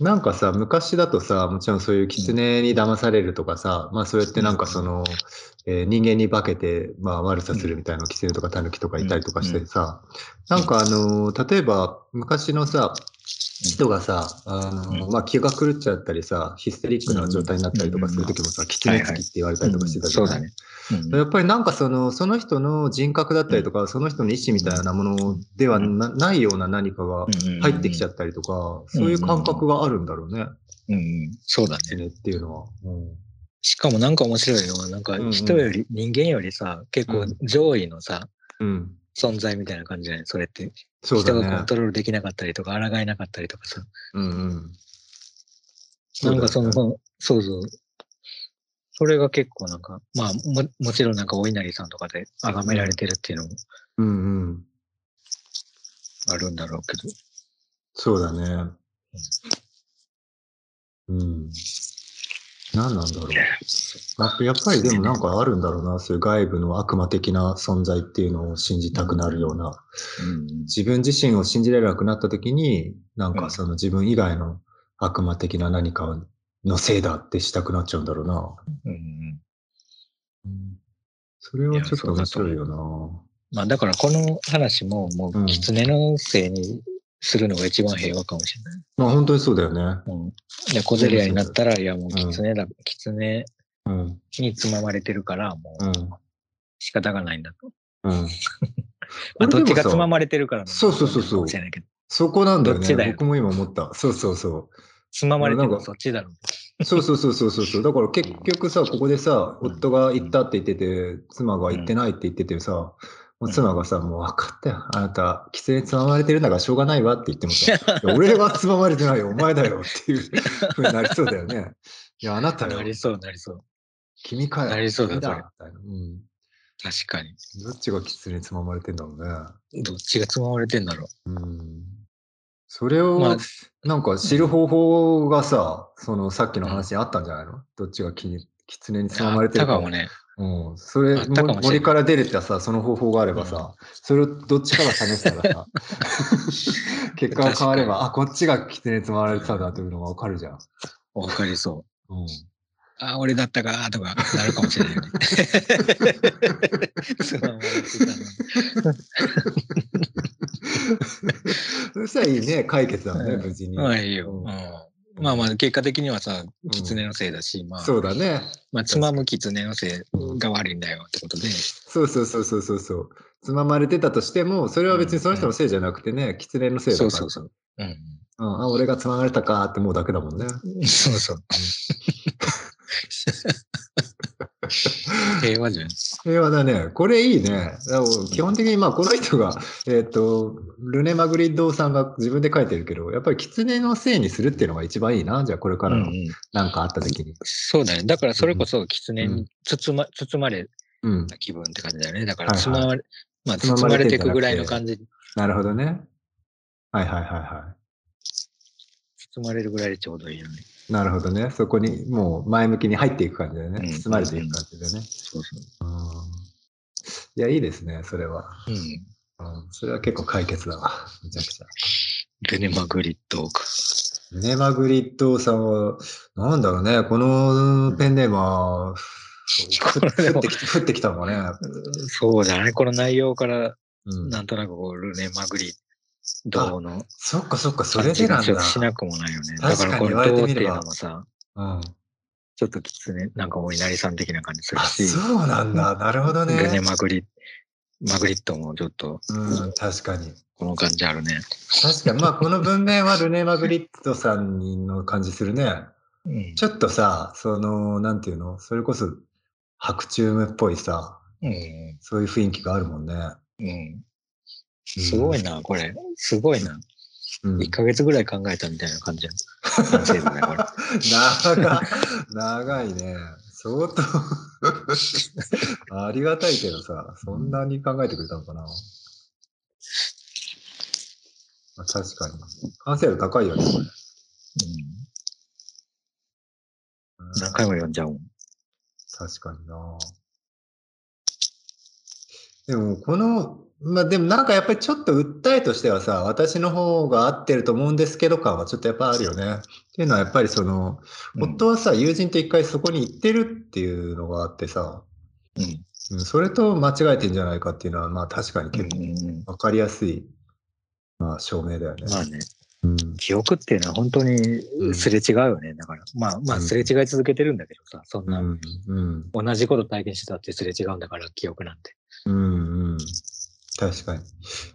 Speaker 1: なんかさ、昔だとさ、もちろんそういう狐に騙されるとかさ、まあそうやってなんかその、えー人間に化けて、まあ悪さするみたいな狐とか狸とかいたりとかしてさ、なんかあのー例えば昔のさ、人がさ、あのー
Speaker 2: うん。
Speaker 1: まあ気が狂っちゃったりさ、ヒステリックな状態になったりとかするときもさ、狐つきって言われたりとかしてたじゃない。
Speaker 2: そうん。
Speaker 1: やっぱりなんかそのその人の人格だったりとか、その人の意思みたいなものではなないような何かが入ってきちゃったりとか、そういう感覚があるんだろうね、
Speaker 2: うんうん、そうだね。
Speaker 1: ねっていうのは。うん。
Speaker 2: しかもなんか面白いのは、なんか人より、人間よりさ、結構上位のさ、
Speaker 1: うん、
Speaker 2: 存在みたいな感じじゃない？それって。
Speaker 1: そうだ
Speaker 2: 人がコン
Speaker 1: ね。
Speaker 2: トロールできなかったりとか、抗えなかったりとかさ。
Speaker 1: うんうん、
Speaker 2: なんかその、
Speaker 1: う
Speaker 2: そうそう。それが結構なんか、まあも、もちろんなんかお稲荷さんとかで崇められてるっていうのも
Speaker 1: うんうん、
Speaker 2: あるんだろうけど。
Speaker 1: そうだね。うん。何なんだろう。やっぱやっぱりでもなんかあるんだろうな、そういう外部の悪魔的な存在っていうのを信じたくなるような。
Speaker 2: うん
Speaker 1: 自分自身を信じられなくなった時に、なんかその自分以外の悪魔的な何かのせいだってしたくなっちゃうんだろうな。
Speaker 2: うんうん
Speaker 1: それはちょっと面白いよな。
Speaker 2: まあだからこの話もも
Speaker 1: うん
Speaker 2: う狐のせいにするのが一番平和かもしれない。
Speaker 1: まあ本当にそうだよね。
Speaker 2: うん。で、小競り合いになったら、いやもう狐だ、狐
Speaker 1: うん。
Speaker 2: につままれてるから、もう
Speaker 1: うん。
Speaker 2: 仕方がないんだと。
Speaker 1: うん。
Speaker 2: まあどっちがつま
Speaker 1: ま
Speaker 2: まれてるからの
Speaker 1: そうそうそうそう。そこなんだよね。
Speaker 2: どっちだよ？
Speaker 1: 僕も今思った。そうそうそう。
Speaker 2: つままれてるのそっちだろ。
Speaker 1: そうそうそうそうそうそう。だから結局さ、ここでさ、夫が行ったって言ってて、妻が行ってないって言っててさ、もう妻がさ、もう分かったよ。あなた、規制につままれてるんだからしょうがないわって言ってもさ、俺はつままれてないよ、お前だよっていうふうになりそうだよね。いや、あなたよ
Speaker 2: な。りそう、なりそう。
Speaker 1: 君かよ。
Speaker 2: なりそうだ
Speaker 1: みたいな。うん。
Speaker 2: 確かに。
Speaker 1: どっちが狐につままれてんだろうね。
Speaker 2: どっちがつままれてんだろ
Speaker 1: うん。それを、
Speaker 2: まあ
Speaker 1: なんか知る方法がさ、そのさっきの話にあったんじゃないの？どっちがき狐に
Speaker 2: う。
Speaker 1: つままれてるか
Speaker 2: あったかもね。
Speaker 1: うん、それ
Speaker 2: れ
Speaker 1: 森から出れたさ、その方法があればさ、それをどっちかが試したらさ、結果が変われば、あ、こっちが狐につままれてたんだというのがわかるじゃん。
Speaker 2: わかりそう。
Speaker 1: うん、
Speaker 2: あ、俺だったかとかなるかもしれない
Speaker 1: そしたらいいね、解決だもんね、
Speaker 2: うん。
Speaker 1: 無事に。
Speaker 2: まあいいよ。
Speaker 1: う
Speaker 2: うんんまあまあ、結果的にはさ、狐のせいだし、まあ、
Speaker 1: そうだね。
Speaker 2: まあ、つまむ狐のせいが悪いんだよってことで、
Speaker 1: そうそうそうそうそうそう。つままれてたとしても、それは別にその人のせいじゃなくてね、狐のせいだから。
Speaker 2: そうそうそう。うん。
Speaker 1: うん、あ、俺がつままれたかって思うだけだもんね。
Speaker 2: そうそう。平和じゃん。
Speaker 1: 平和だね。これいいね。基本的に、まあ、この人が、えっ、と、ルネ・マグリッドさんが自分で書いてるけど、やっぱり狐のせいにするっていうのが一番いいな。じゃあ、これからの
Speaker 2: うんうん
Speaker 1: なんかあった時に。
Speaker 2: そうだね。だからそれこそ狐に包ま包まれ
Speaker 1: うん。
Speaker 2: た気分って感じだよね。だから
Speaker 1: はいはい
Speaker 2: 包まれ、まあ、
Speaker 1: 包ま
Speaker 2: 包まれ
Speaker 1: れて
Speaker 2: いくぐらいの感じ、
Speaker 1: なるほどね。はいはいはいは
Speaker 2: 包まれるぐらいでちょうどいいよね。
Speaker 1: い。なるほどね。そこにもう前向きに入っていく感じだよね。
Speaker 2: うん
Speaker 1: 包まれていく感じだよね。
Speaker 2: そうそ
Speaker 1: うん。いや、いいですね、それは。
Speaker 2: う。うん。
Speaker 1: うん、それは結構解決だわ。めちゃくちゃ。
Speaker 2: ルネ・マグリットか。
Speaker 1: ルネ・マグリッドさんは、なんだろうね、このペンネームは、ふ
Speaker 2: これでも
Speaker 1: 降ってき降ってきたのかね。
Speaker 2: そうだね。この内容から、
Speaker 1: うん、
Speaker 2: なんとなくこう、ルネ・マグリットの
Speaker 1: そっかそっか、それでなんだ。
Speaker 2: しなくもないよね。だからこの銅っていうのもさ、
Speaker 1: うん、
Speaker 2: ちょっと狐、なんかお稲荷さん的な感じする
Speaker 1: あ、
Speaker 2: し、
Speaker 1: そうなんだ。なるほど
Speaker 2: ルネ・
Speaker 1: ね。
Speaker 2: マグリマグリットもちょっと
Speaker 1: うん、確かに。
Speaker 2: この感じあるね。
Speaker 1: 確かに、まあ、この文面はルネ・マグリッドさんの感じするね。
Speaker 2: うん。
Speaker 1: ちょっとさ、その、なんていうの、それこそ、白昼夢っぽいさ、
Speaker 2: うん。
Speaker 1: そういう雰囲気があるもんね。
Speaker 2: うん。すごいな、これ。すごいな。
Speaker 1: うん、
Speaker 2: 1ヶ月ぐらい考えたみたいな感じやん。
Speaker 1: 長 長いね。相当ありがたいけどさ、そんなに考えてくれたのかな。まあ、確かに。完成度高いよね、これ。
Speaker 2: うん。何回も読んじゃうもん。
Speaker 1: 確かにな。でも、この、まあでもなんかやっぱりちょっと訴えとしてはさ、私の方が合ってると思うんですけど感はちょっとやっぱあるよね。っていうのはやっぱりその、
Speaker 2: うん
Speaker 1: 夫はさ、友人と一回そこに行ってるっていうのがあってさ、
Speaker 2: うん。
Speaker 1: うん、それと間違えてんじゃないかっていうのは、まあ確かに結構わかりやすい、まあ証明だよね。
Speaker 2: まあね、
Speaker 1: うん、
Speaker 2: 記憶っていうのは本当にすれ違うよね。だから、まあまあすれ違い続けてるんだけどさ、そんな
Speaker 1: うん、うん、
Speaker 2: 同じこと体験してたってすれ違うんだから、記憶なんて。
Speaker 1: うん、うん。確かに。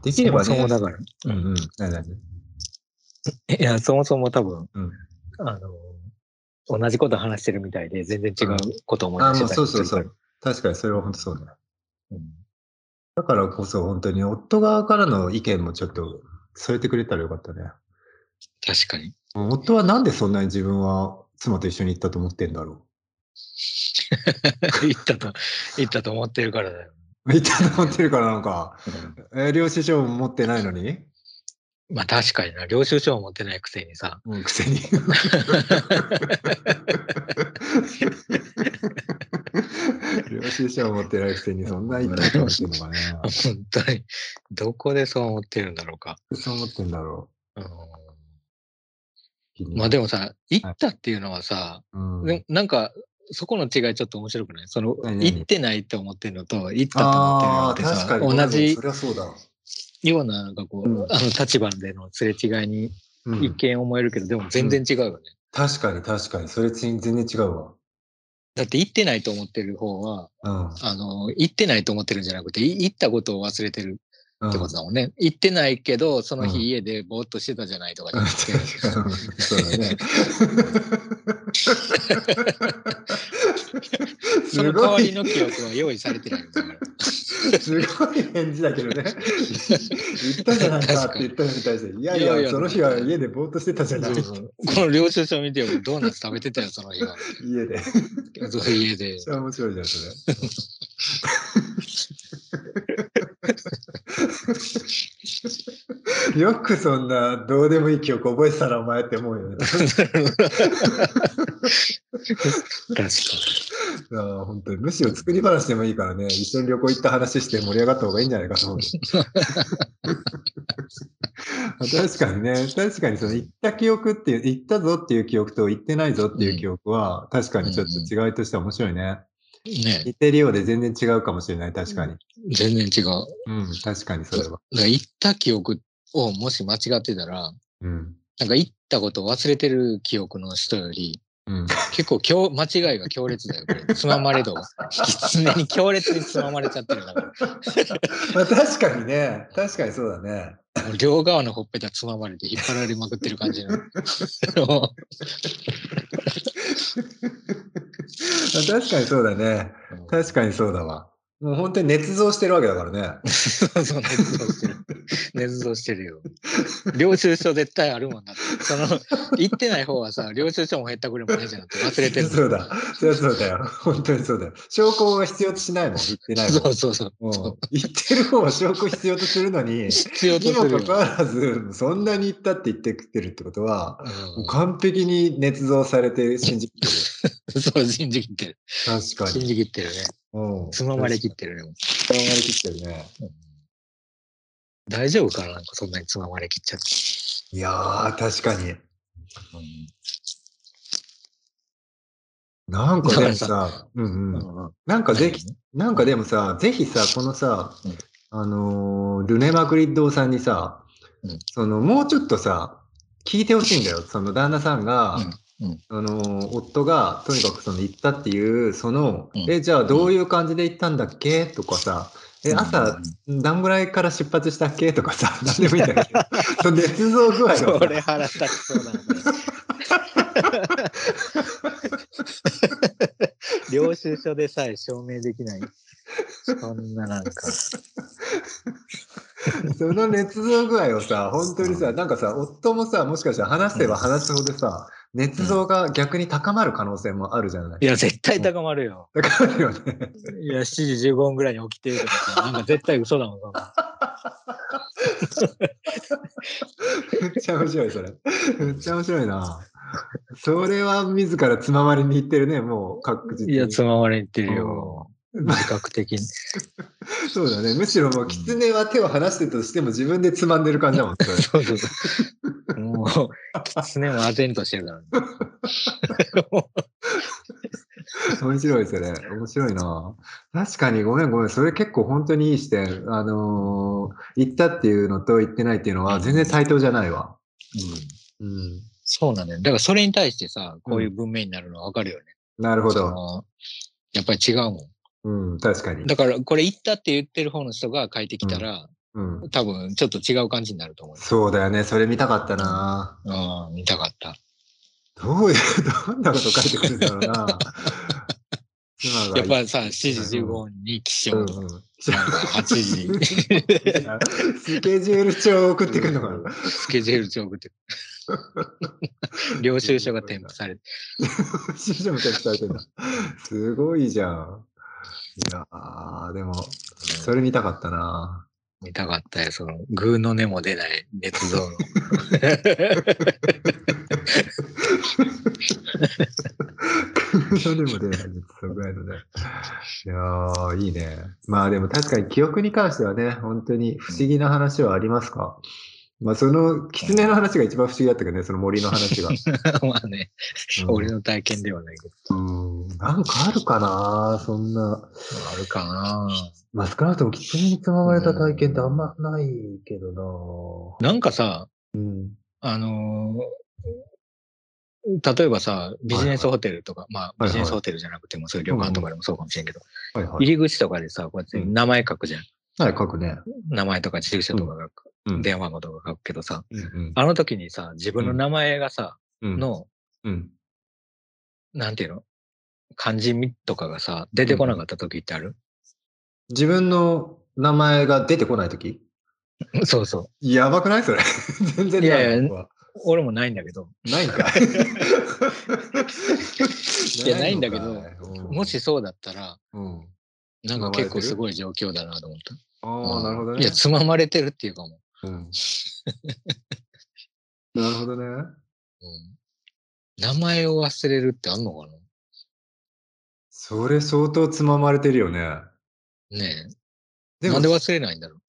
Speaker 1: できればね。
Speaker 2: そもそもだから、
Speaker 1: うん、うん。何々
Speaker 2: いや、そもそも多分、
Speaker 1: うん。
Speaker 2: あの、同じこと話してるみたいで、全然違うことを思い
Speaker 1: あ、
Speaker 2: 出して
Speaker 1: もうそう
Speaker 2: たりするから
Speaker 1: そうそう。確かにそれは本当そうだね。
Speaker 2: うん
Speaker 1: だからこそ本当に夫側からの意見もちょっと添えてくれたらよかったね。
Speaker 2: 確かに。
Speaker 1: 夫はなんでそんなに自分は妻と一緒に行ったと思ってんだろ
Speaker 2: 言 ったと、言ったと思ってるからだよ。
Speaker 1: う。行ったと思ってるからなのか。
Speaker 2: うん
Speaker 1: えー領収書も持ってないのに？
Speaker 2: まあ確かにな、領収書を持ってないくせにさ、
Speaker 1: もうくせに。領収書を持ってないくせにそんな言ったと思ってんのかな。
Speaker 2: 本当に、どこでそう思ってるんだろうか。
Speaker 1: そう思ってんだろ
Speaker 2: うん
Speaker 1: う。気に
Speaker 2: まあでもさ、行ったっていうのはさ、
Speaker 1: うん
Speaker 2: でなんか、そこの違いちょっと面白くない？その、行ってないって思ってるのと、行ったと思ってるのってさ、
Speaker 1: 確かに。
Speaker 2: 同じ。ような、なんかこう、
Speaker 1: うん
Speaker 2: あの立場でのすれ違いに
Speaker 1: うん
Speaker 2: 一見思えるけど、でも全然違うよね。
Speaker 1: 確かに確かに。それ全然違うわ。
Speaker 2: だって行ってないと思ってる方は、
Speaker 1: うん。
Speaker 2: あの、行ってないと思ってるんじゃなくて、い行ったことを忘れてるってことだもんね。行ってないけど、その
Speaker 1: うん
Speaker 2: 日家でぼーっとしてたじゃないとかじゃなくて、
Speaker 1: そうだね。
Speaker 2: その代わりの記憶は用意されてないんだから。
Speaker 1: すごい返事だけどね。言ったじゃないかって言ったのに対して、いやいや、その日は家でぼーっとしてたじゃない。
Speaker 2: この領収書見てよ、ドーナツ食べてたよ、その日は。
Speaker 1: 家で。
Speaker 2: 家で
Speaker 1: めっ。ちゃ面白いじゃん、それ。よくそんなどうでもいい記憶覚えてたな、お前って思うよね。
Speaker 2: 確か
Speaker 1: ああ本当にむしろ作り話でもいいからね、一緒に旅行行った話して盛り上がった方がいいんじゃないかと思う。確かにね、確かにその行った記憶っていう、行ったぞっていう記憶と行ってないぞっていう記憶は、確かにちょっと違いとしては面白いね。
Speaker 2: に。ね
Speaker 1: 似てるようで全然違うかもしれない、確かに。
Speaker 2: 全然違う。
Speaker 1: うん、確かにそれは。
Speaker 2: だから行った記憶をもし間違ってたら、
Speaker 1: うん。
Speaker 2: なんか行ったことを忘れてる記憶の人より、
Speaker 1: うん、
Speaker 2: 結構強間違いが強烈だよ、これ。つままれ度が。常に強烈につままれちゃってるんだから。
Speaker 1: まあ確かにね、確かにそうだね。
Speaker 2: 両側のほっぺたつままれて引っ張られまくってる感じの。
Speaker 1: まあ確かにそうだね。確かにそうだわ。もう本当に捏造してるわけだからね。
Speaker 2: そうそう、捏造してる。捏造してるよ。領収書絶対あるもんだって。その、行ってない方はさ、領収書も減ったくれもないじゃなくて忘れてる。
Speaker 1: そうだ。そりゃそうだよ。本当にそうだよ。証拠は必要としないもん。言ってないもん。
Speaker 2: そうそうそう。
Speaker 1: う言ってる方は証拠必要とするのに、
Speaker 2: 必要と
Speaker 1: にも
Speaker 2: するよ。
Speaker 1: かかわらず、そんなに言ったって言ってきてるってことは、
Speaker 2: うん
Speaker 1: 完璧に捏造されて信じきってる。
Speaker 2: そう、信じきってる。
Speaker 1: 確かに。
Speaker 2: 信じきってるね。
Speaker 1: うん。
Speaker 2: つままれきってるね。
Speaker 1: つままれきってるね。
Speaker 2: 大丈夫かななんかそんなにつままれきっちゃって。
Speaker 1: いやー、確かに。なんかでもさ、うんうん。
Speaker 2: うん
Speaker 1: なんかぜひ、なんかでもさ、ぜひさ、このさ、
Speaker 2: うん
Speaker 1: あのールネ・マグリッドさんにさ、
Speaker 2: うん
Speaker 1: その、もうちょっとさ、聞いてほしいんだよ。その旦那さんが、あのー夫がとにかくその行ったっていう、その、
Speaker 2: うん。
Speaker 1: え、じゃあどういう感じで行ったんだっけ？とかさ、え、朝、何ぐらいから出発したっけ？とかさ、何でもいいんだけど、その捏造具合がさ。
Speaker 2: それ腹立ちそうだね。領収書でさえ証明できない。そんななんか。
Speaker 1: その捏造具合をさ、本当にさ、なんかさ、夫もさ、もしかしたら話せば話すほどさ、捏造が逆に高まる可能性もあるじゃない
Speaker 2: いや、絶対高まるよ。
Speaker 1: 高まるよね。
Speaker 2: いや、7時15分ぐらいに起きてるとかさ、なんか絶対嘘だもん、そんな
Speaker 1: めっちゃ面白い、それ。めっちゃ面白いな。それは自らつままりに行ってるね、もう確実に。
Speaker 2: いや、つままれにってるよ。自覚的に。
Speaker 1: そうだね。むしろもう、狐は手を離してたとしても自分でつまんでる感じだもん、そ
Speaker 2: うそうそう。もう、狐も唖然としてるからね。
Speaker 1: 面白い、それ。面白いな。確かに、ごめんごめん。それ結構本当にいい視点。あのー行ったっていうのと行ってないっていうのは全然対等じゃないわ。
Speaker 2: うん
Speaker 1: うん。
Speaker 2: そうなんだよ。だからそれに対してさ、こういう文面になるのはわかるよね。
Speaker 1: なるほど。
Speaker 2: やっぱり違うもん。
Speaker 1: うん、確かに。
Speaker 2: だから、これ行ったって言ってる方の人が書いてきたら、
Speaker 1: うん。
Speaker 2: 多分ちょっと違う感じになると思う。
Speaker 1: そうだよね。それ見たかったな。
Speaker 2: うん、見たかった。
Speaker 1: どういう、どんなこと書いてくるんだろうな。妻が
Speaker 2: やっぱさ、7時15分に起床、
Speaker 1: うんうん。
Speaker 2: なんか8時、
Speaker 1: スケジュール帳を送ってくるのかな。
Speaker 2: スケジュール帳送って、領収書が添付されて、
Speaker 1: 師匠も添付されてんだ。すごいじゃん。いやー、でも、それ見たかったな。
Speaker 2: 見たかったよ、その、グーの音も出ない捏造の。
Speaker 1: 空のでも出ないです、ぐらいのね。いやー、いいね。まあでも確かに記憶に関してはね、本当に不思議な話はありますか？まあその、狐の話が一番不思議だったけどね、その森の話が。
Speaker 2: まあね、
Speaker 1: うん
Speaker 2: 俺の体験ではないけど、
Speaker 1: うん、なんかあるかなそんな。
Speaker 2: あるかな
Speaker 1: まあ少なくとも狐につままれた体験ってあんまないけどな
Speaker 2: なんかさ、
Speaker 1: うん。
Speaker 2: あのー例えばさ、ビジネスホテルとか、まあ、
Speaker 1: はい
Speaker 2: ビジネスホテルじゃなくても、そういう旅館とかでもそうかもしれんけど、
Speaker 1: はいはい。
Speaker 2: 入り口とかでさ、こうやって名前書くじゃん。
Speaker 1: はい、書くね。
Speaker 2: 名前とか住所とかが、
Speaker 1: うん。
Speaker 2: 電話番号とか書くけどさ、
Speaker 1: うんうん。
Speaker 2: あの時にさ、自分の名前がさ、
Speaker 1: うん、
Speaker 2: の、
Speaker 1: うん。
Speaker 2: なんていうの？漢字みとかがさ、出てこなかった時ってある、
Speaker 1: 自分の名前が出てこないとき
Speaker 2: そうそう。
Speaker 1: やばくないそれ？全然ない。
Speaker 2: いやいや俺もないんだけど、
Speaker 1: ないんかい。
Speaker 2: いやないんだけどもしそうだったら、
Speaker 1: うん。
Speaker 2: なんか結構すごい状況だなと思った。
Speaker 1: ああ、なるほどね。
Speaker 2: いや、つままれてるっていうかも。
Speaker 1: うん。なるほどね。
Speaker 2: うん、名前を忘れるってあんのか
Speaker 1: それ相当つままれてるよね。
Speaker 2: なねえ。
Speaker 1: でも
Speaker 2: なんで忘れないんだろう？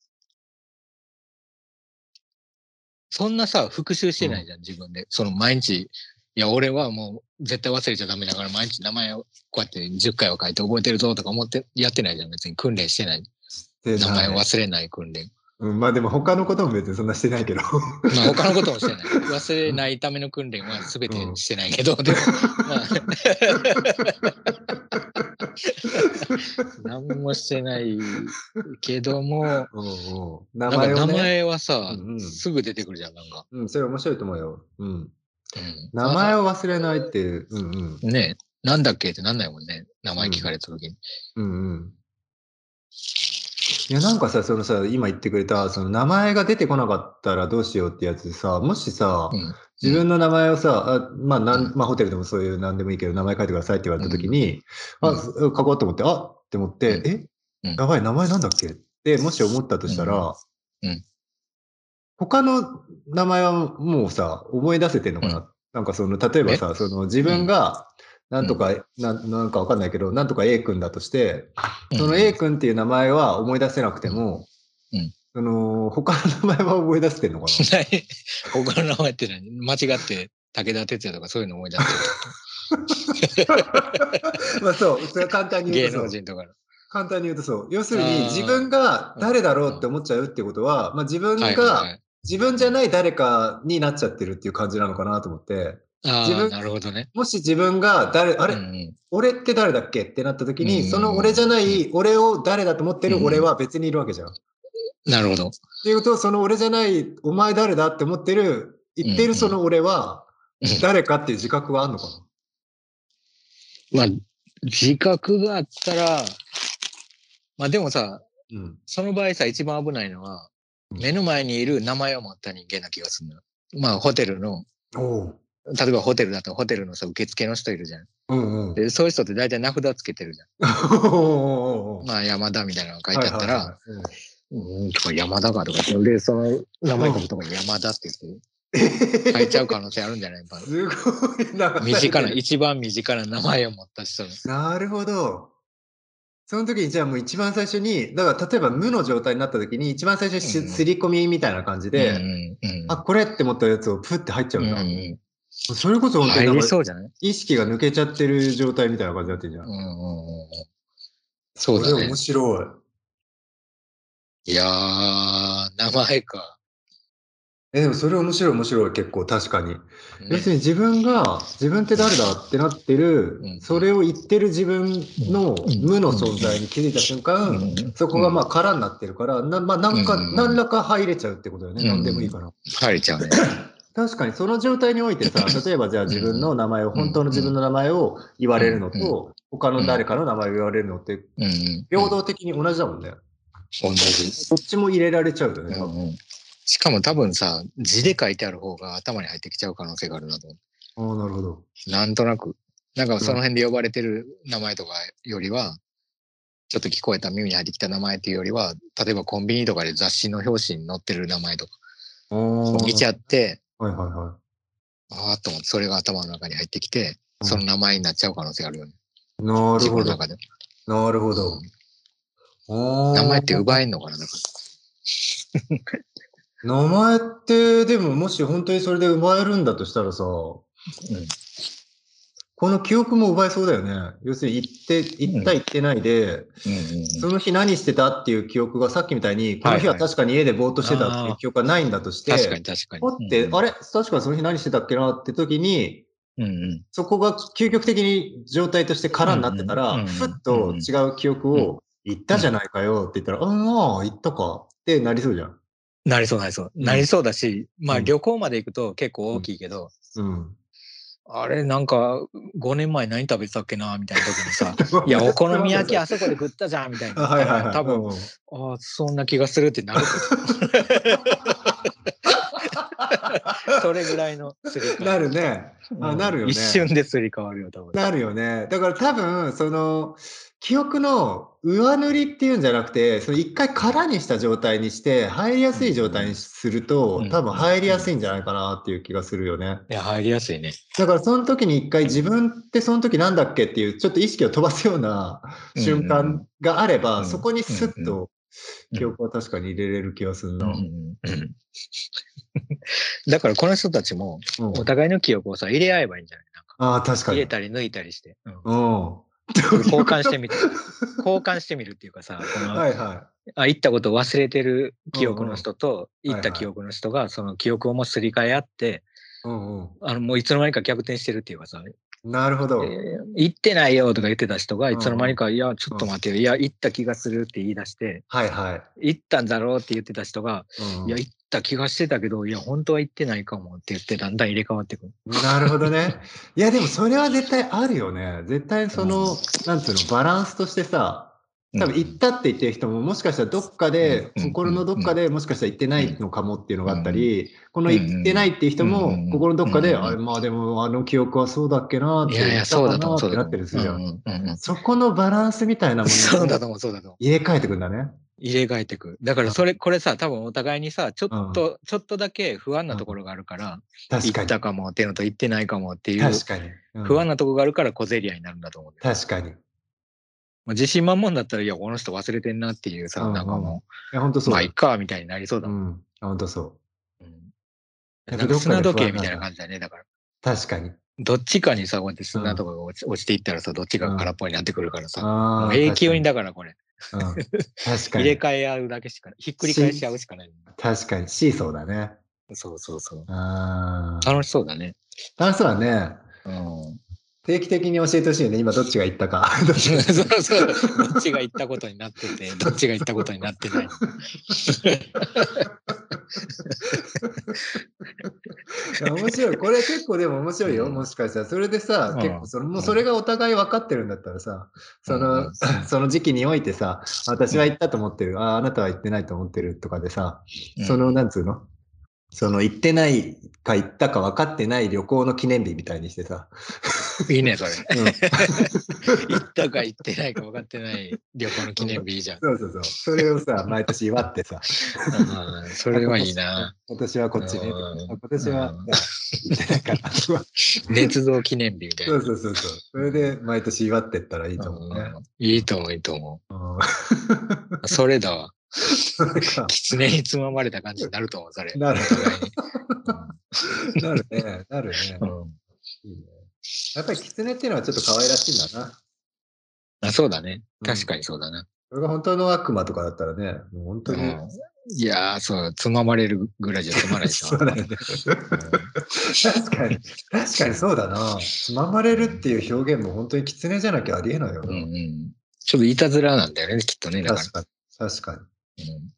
Speaker 2: そんなさ、復習してないじゃん、自分で。その毎日、いや、俺はもう絶対忘れちゃダメだから、毎日名前をこうやって10回は書いて覚えてるぞとか思ってやってないじゃん、別に訓練してない。
Speaker 1: で
Speaker 2: 名前を忘れない訓練。
Speaker 1: うん、まあでも他のことも別にそんなしてないけど。
Speaker 2: まあ他のこともしてない。忘れないための訓練は全てしてないけど、でも、まあ、何もしてないけども、
Speaker 1: うんうん、名
Speaker 2: なんか名
Speaker 1: 前
Speaker 2: はさ、
Speaker 1: うんうん
Speaker 2: すぐ出てくるじゃん、なんか。
Speaker 1: うん、それ面白いと思うよ。うん。
Speaker 2: うん
Speaker 1: 名前を忘れないっていう。うんうん。
Speaker 2: ねえ、なんだっけってなんないもんね。名前聞かれた時に。
Speaker 1: うんうん。いや、なんかさ、そのさ、今言ってくれた、その名前が出てこなかったらどうしようってやつでさ、もしさ、
Speaker 2: うん。
Speaker 1: 自分の名前をさ、あまあ、なん、まあ、ホテルでもそういう何でもいいけど、名前書いてくださいって言われたときに、
Speaker 2: うん。
Speaker 1: あ、書こうと思って、あって思って、
Speaker 2: うん。
Speaker 1: え？
Speaker 2: うん。
Speaker 1: やばい、名前なんだっけ？って、もし思ったとしたら、他の名前はもうさ、思い出せてんのかな、
Speaker 2: う
Speaker 1: なんかその、例えばさ、その自分が、なんとか、なん、なんかわかんないけど、なんとか A 君だとして、その A 君っていう名前は思い出せなくても、
Speaker 2: うん
Speaker 1: その、他の名前は思い出せてんのかな？
Speaker 2: 何他の名前って何？間違って武田鉄矢とかそういうの思い出して
Speaker 1: まあそう、それは簡単に
Speaker 2: る。芸
Speaker 1: 言うとそう。
Speaker 2: 能人とかの。
Speaker 1: 簡単に言うとそう。要するに自分が誰だろうって思っちゃうってことは、まあ自分が
Speaker 2: い。
Speaker 1: 自分じゃない誰かになっちゃってるっていう感じなのかなと思って、自分
Speaker 2: なるほどね。
Speaker 1: もし自分が誰、あれ、
Speaker 2: うんうん
Speaker 1: 俺って誰だっけ？ってなった時に、
Speaker 2: うん
Speaker 1: その俺じゃない、俺を誰だと思ってる
Speaker 2: うん
Speaker 1: 俺は別にいるわけじゃん。っ
Speaker 2: なるほど。
Speaker 1: ていうと、その俺じゃない、お前誰だって思ってる、言ってるその俺は
Speaker 2: うん、
Speaker 1: 誰かっていう自覚はあんのかな？
Speaker 2: まあ、自覚があったら、まあでもさ、
Speaker 1: うん。
Speaker 2: その場合さ、一番危ないのは、
Speaker 1: うん
Speaker 2: 目の前にいる名前を持った人間な気がするのよ。まあ、ホテルの。例えばホテルだとホテルのさ、受付の人いるじゃん。
Speaker 1: うんうん。
Speaker 2: で、そういう人って大体名札つけてるじゃ
Speaker 1: お
Speaker 2: ん。まあ、山田みたいなのが書いてあったら、
Speaker 1: うん
Speaker 2: とか山田かとかで、その名前書くとか山田って言って、書いちゃう可能性あるんじゃない
Speaker 1: すごいな。
Speaker 2: 身近な、一番身近な名前を持った人の。
Speaker 1: なるほど。その時にじゃあもう一番最初に、だから例えば無の状態になった時に一番最初にし
Speaker 2: うん
Speaker 1: すり込みみたいな感じで、
Speaker 2: うんうんうん、
Speaker 1: あ、これって思ったやつをプッて入っちゃ
Speaker 2: う
Speaker 1: うんんだ。
Speaker 2: うん、
Speaker 1: それこそ本当にな
Speaker 2: 入り
Speaker 1: んか
Speaker 2: そうじゃない？
Speaker 1: 意識が抜けちゃってる状態みたいな感じになってるじゃん。
Speaker 2: うんうんうんうん。そうだね
Speaker 1: 面。白い。
Speaker 2: いやー、名前か。
Speaker 1: え、でもそれ面白い面白い結構確かに。
Speaker 2: ね
Speaker 1: 要するに自分が自分って誰だってなってる、
Speaker 2: うん
Speaker 1: それを言ってる自分の
Speaker 2: うん
Speaker 1: 無の存在に気づいた瞬間、
Speaker 2: うん
Speaker 1: そこがまあ空になってるから、なまあなんか、
Speaker 2: うん
Speaker 1: 何らか入れちゃうってことだよね。
Speaker 2: うん
Speaker 1: 何でもいいから。
Speaker 2: 入れちゃうね。
Speaker 1: 確かにその状態においてさ、例えばじゃあ自分の名前を、本当の自分の名前を言われるのと、他の誰かの名前を言われるのって。平等的に同じだもんね。
Speaker 2: 同じ。
Speaker 1: どっちも入れられちゃうよね。
Speaker 2: うんうんしかも多分さ、字で書いてある方が頭に入ってきちゃう可能性があるなと思
Speaker 1: ああ、なるほど。
Speaker 2: う。なんとなく。なんかその辺で呼ばれてる名前とかよりは、ちょっと聞こえた耳に入ってきた名前っていうよりは、例えばコンビニとかで雑誌の表紙に載ってる名前とか見ちゃって、
Speaker 1: はいはいは
Speaker 2: ああと思って、それが頭の中に入ってきて、
Speaker 1: うん
Speaker 2: その名前になっちゃう可能性があるよね。
Speaker 1: い。な
Speaker 2: 自
Speaker 1: るほど。
Speaker 2: 分の中で。
Speaker 1: なるほど。名
Speaker 2: 名前って奪えんのかなだか
Speaker 1: 名前って、でももし本当にそれで奪えるんだとしたらさ、
Speaker 2: ら。
Speaker 1: この記憶も奪えそうだよね。要するに行って、行った行ってないで、その日何してたっていう記憶がさっきみたいに、この日は確かに家でぼーっとしてたっていう記憶がないんだとして、
Speaker 2: 確かに確かに。
Speaker 1: ポって、
Speaker 2: うん
Speaker 1: あれ？確かにその日何してたっけなって時に、
Speaker 2: うんうん。
Speaker 1: そこが究極的に状態として空になってたら、ふっと違う記憶を行ったじゃないかよって言ったら、うん、ああ、行ったかってなりそうじゃん。
Speaker 2: なりそうなりそう。
Speaker 1: うん
Speaker 2: なりそうだし、まあ
Speaker 1: うん
Speaker 2: 旅行まで行くと結構大きいけど、
Speaker 1: うん。
Speaker 2: あれなんか5年前何食べてたっけなみたいな時にさ、いや、お好み焼きあそこで食ったじゃんみたい
Speaker 1: あ
Speaker 2: な。
Speaker 1: はいはいはい。
Speaker 2: 多分、
Speaker 1: うん
Speaker 2: ああ、そんな気がするってなる。それぐらいのすり替わ
Speaker 1: なるね。あ
Speaker 2: うん
Speaker 1: なるよね
Speaker 2: 一瞬ですり替わるよ、多分。
Speaker 1: なるよね。だから多分、その、記憶の上塗りっていうんじゃなくて、その一回空にした状態にして、入りやすい状態にすると
Speaker 2: うん、
Speaker 1: 多分入りやすいんじゃないかなっていう気がするよね。
Speaker 2: いや、入りやすいね。
Speaker 1: だからその時に一回自分ってその時なんだっけっていう、ちょっと意識を飛ばすような瞬間があれば、
Speaker 2: うん
Speaker 1: そこにスッと
Speaker 2: うん
Speaker 1: 記憶は確かに入れれる気がするな。
Speaker 2: だからこの人たちも、
Speaker 1: うん
Speaker 2: お互いの記憶をさ、入れ合えばいいんじゃない？なんか
Speaker 1: ああ、確かに。
Speaker 2: 入れたり抜いたりして。うん
Speaker 1: うん。
Speaker 2: 交換してみて。交換してみるっていうかさ、この
Speaker 1: はいは
Speaker 2: あ行ったことを忘れてる記憶の人と、
Speaker 1: うんうん
Speaker 2: 行った記憶の人が、その記憶をもうすり替え合って、
Speaker 1: い。うんうん。
Speaker 2: あの、もういつの間にか逆転してるっていうかさ、
Speaker 1: なるほど。
Speaker 2: えー行ってないよとか言ってた人が、
Speaker 1: うん
Speaker 2: いつの間にか、いや、ちょっと待ってよ、いや、行った気がするって言い出して、
Speaker 1: はいはい。
Speaker 2: 行ったんだろうって言ってた人が、
Speaker 1: うん
Speaker 2: いや、行った気がしてたけど、いや、本当は行ってないかもって言って、だんだん入れ替わってくる。
Speaker 1: なるほどね。いや、でもそれは絶対あるよね。絶対その、なんつうの、バランスとしてさ、多分行ったって言ってる人ももしかしたらどっかで、
Speaker 2: うん。
Speaker 1: 心のどっかでもしかしたら行ってないのかもっていうのがあったり、この行ってないっていう人
Speaker 2: うん。
Speaker 1: も
Speaker 2: うん。
Speaker 1: 心のどっかで、
Speaker 2: うん。
Speaker 1: あまあでもあの記憶はそうだっけなってっなってるん。
Speaker 2: うんうん。うん。うん。
Speaker 1: そこのバランスみたいなものを
Speaker 2: そうだと思う、そうだと思う。
Speaker 1: 入れ替えてくんだね。
Speaker 2: 入れ替えてく。だからそれ、これさ、多分お互いにさ、ちょっと、ちょっとだけ不安なところがあるから、
Speaker 1: 確かに。
Speaker 2: 行ったかもっていうのと行ってないかもっていう不安なところがあるから小競り合いになるんだと思う。
Speaker 1: 確かに。い
Speaker 2: まあ自信満々だったら、いや、この人忘れてんなっていうさ、なんかも
Speaker 1: や、本当
Speaker 2: う、
Speaker 1: そう。
Speaker 2: まあ、いっか、みたいになりそうだもん。
Speaker 1: うん。本当そう。
Speaker 2: うんなんか砂時計みたいな感じだね。だから、
Speaker 1: 確かに。
Speaker 2: どっちかにさ、こうやって砂とかが落ち,、落ちていったらさ、どっちかが空っぽになってくるからさ、
Speaker 1: ああ。
Speaker 2: もう永久に
Speaker 1: だ。
Speaker 2: だからこれ、
Speaker 1: うん確かに。
Speaker 2: 入れ替え合うだけしかない。ひっくり返し合うしかない。
Speaker 1: 確かに。シーソーだね。
Speaker 2: そうそうそう。
Speaker 1: ああ。
Speaker 2: 楽しそうだね。
Speaker 1: 楽しそうだね。
Speaker 2: うん。
Speaker 1: 定期的に教えてほしいよね。今どっちが言ったか。どっち
Speaker 2: そう
Speaker 1: が
Speaker 2: そう。どっちが行ったことになってて、どっちが行ったことになってない。
Speaker 1: 面白い。これ結構でも面白いよ。もしかしたら。それでさ、
Speaker 2: うん
Speaker 1: 結構それ、もうそれがお互い分かってるんだったらさ、その、
Speaker 2: うん
Speaker 1: その時期においてさ、私は行ったと思ってる。ああ、あなたは行ってないと思ってるとかでさ、その、なんつうの？その行ってないか行ったか分かってない旅行の記念日みたいにしてさ。
Speaker 2: いいね、それ。
Speaker 1: うん
Speaker 2: 行ったか行ってないか分かってない旅行の記念日じゃん。
Speaker 1: そうそうそう。それをさ、毎年祝ってさ、
Speaker 2: うんそれはいいな。
Speaker 1: 今年はこっちね。
Speaker 2: うん
Speaker 1: 今年は
Speaker 2: うん
Speaker 1: 行ってないから。
Speaker 2: 捏造記念日みたいな。
Speaker 1: そうそうそうそれで毎年祝ってったらいいと思うね。
Speaker 2: うんいいと思う、いいと思
Speaker 1: う。
Speaker 2: それだわ。狐につままれた感じになると思う、それ。
Speaker 1: なる。なるね。なるね。
Speaker 2: うん
Speaker 1: いいねやっぱり狐っていうのはちょっと可愛らしいんだな。
Speaker 2: あそうだね。
Speaker 1: うん
Speaker 2: 確かにそうだな。
Speaker 1: それが本当の悪魔とかだったらね、もう本当に。
Speaker 2: うんいやー、そう、つままれるぐらいじゃつまらないでしょ。
Speaker 1: そうだね。確かに、確かにそうだな。つままれるっていう表現も本当に狐じゃなきゃありえないよな。
Speaker 2: うんうん。ちょっといたずらなんだよね、きっとね。だか
Speaker 1: 確かに。確かに。
Speaker 2: ら。うん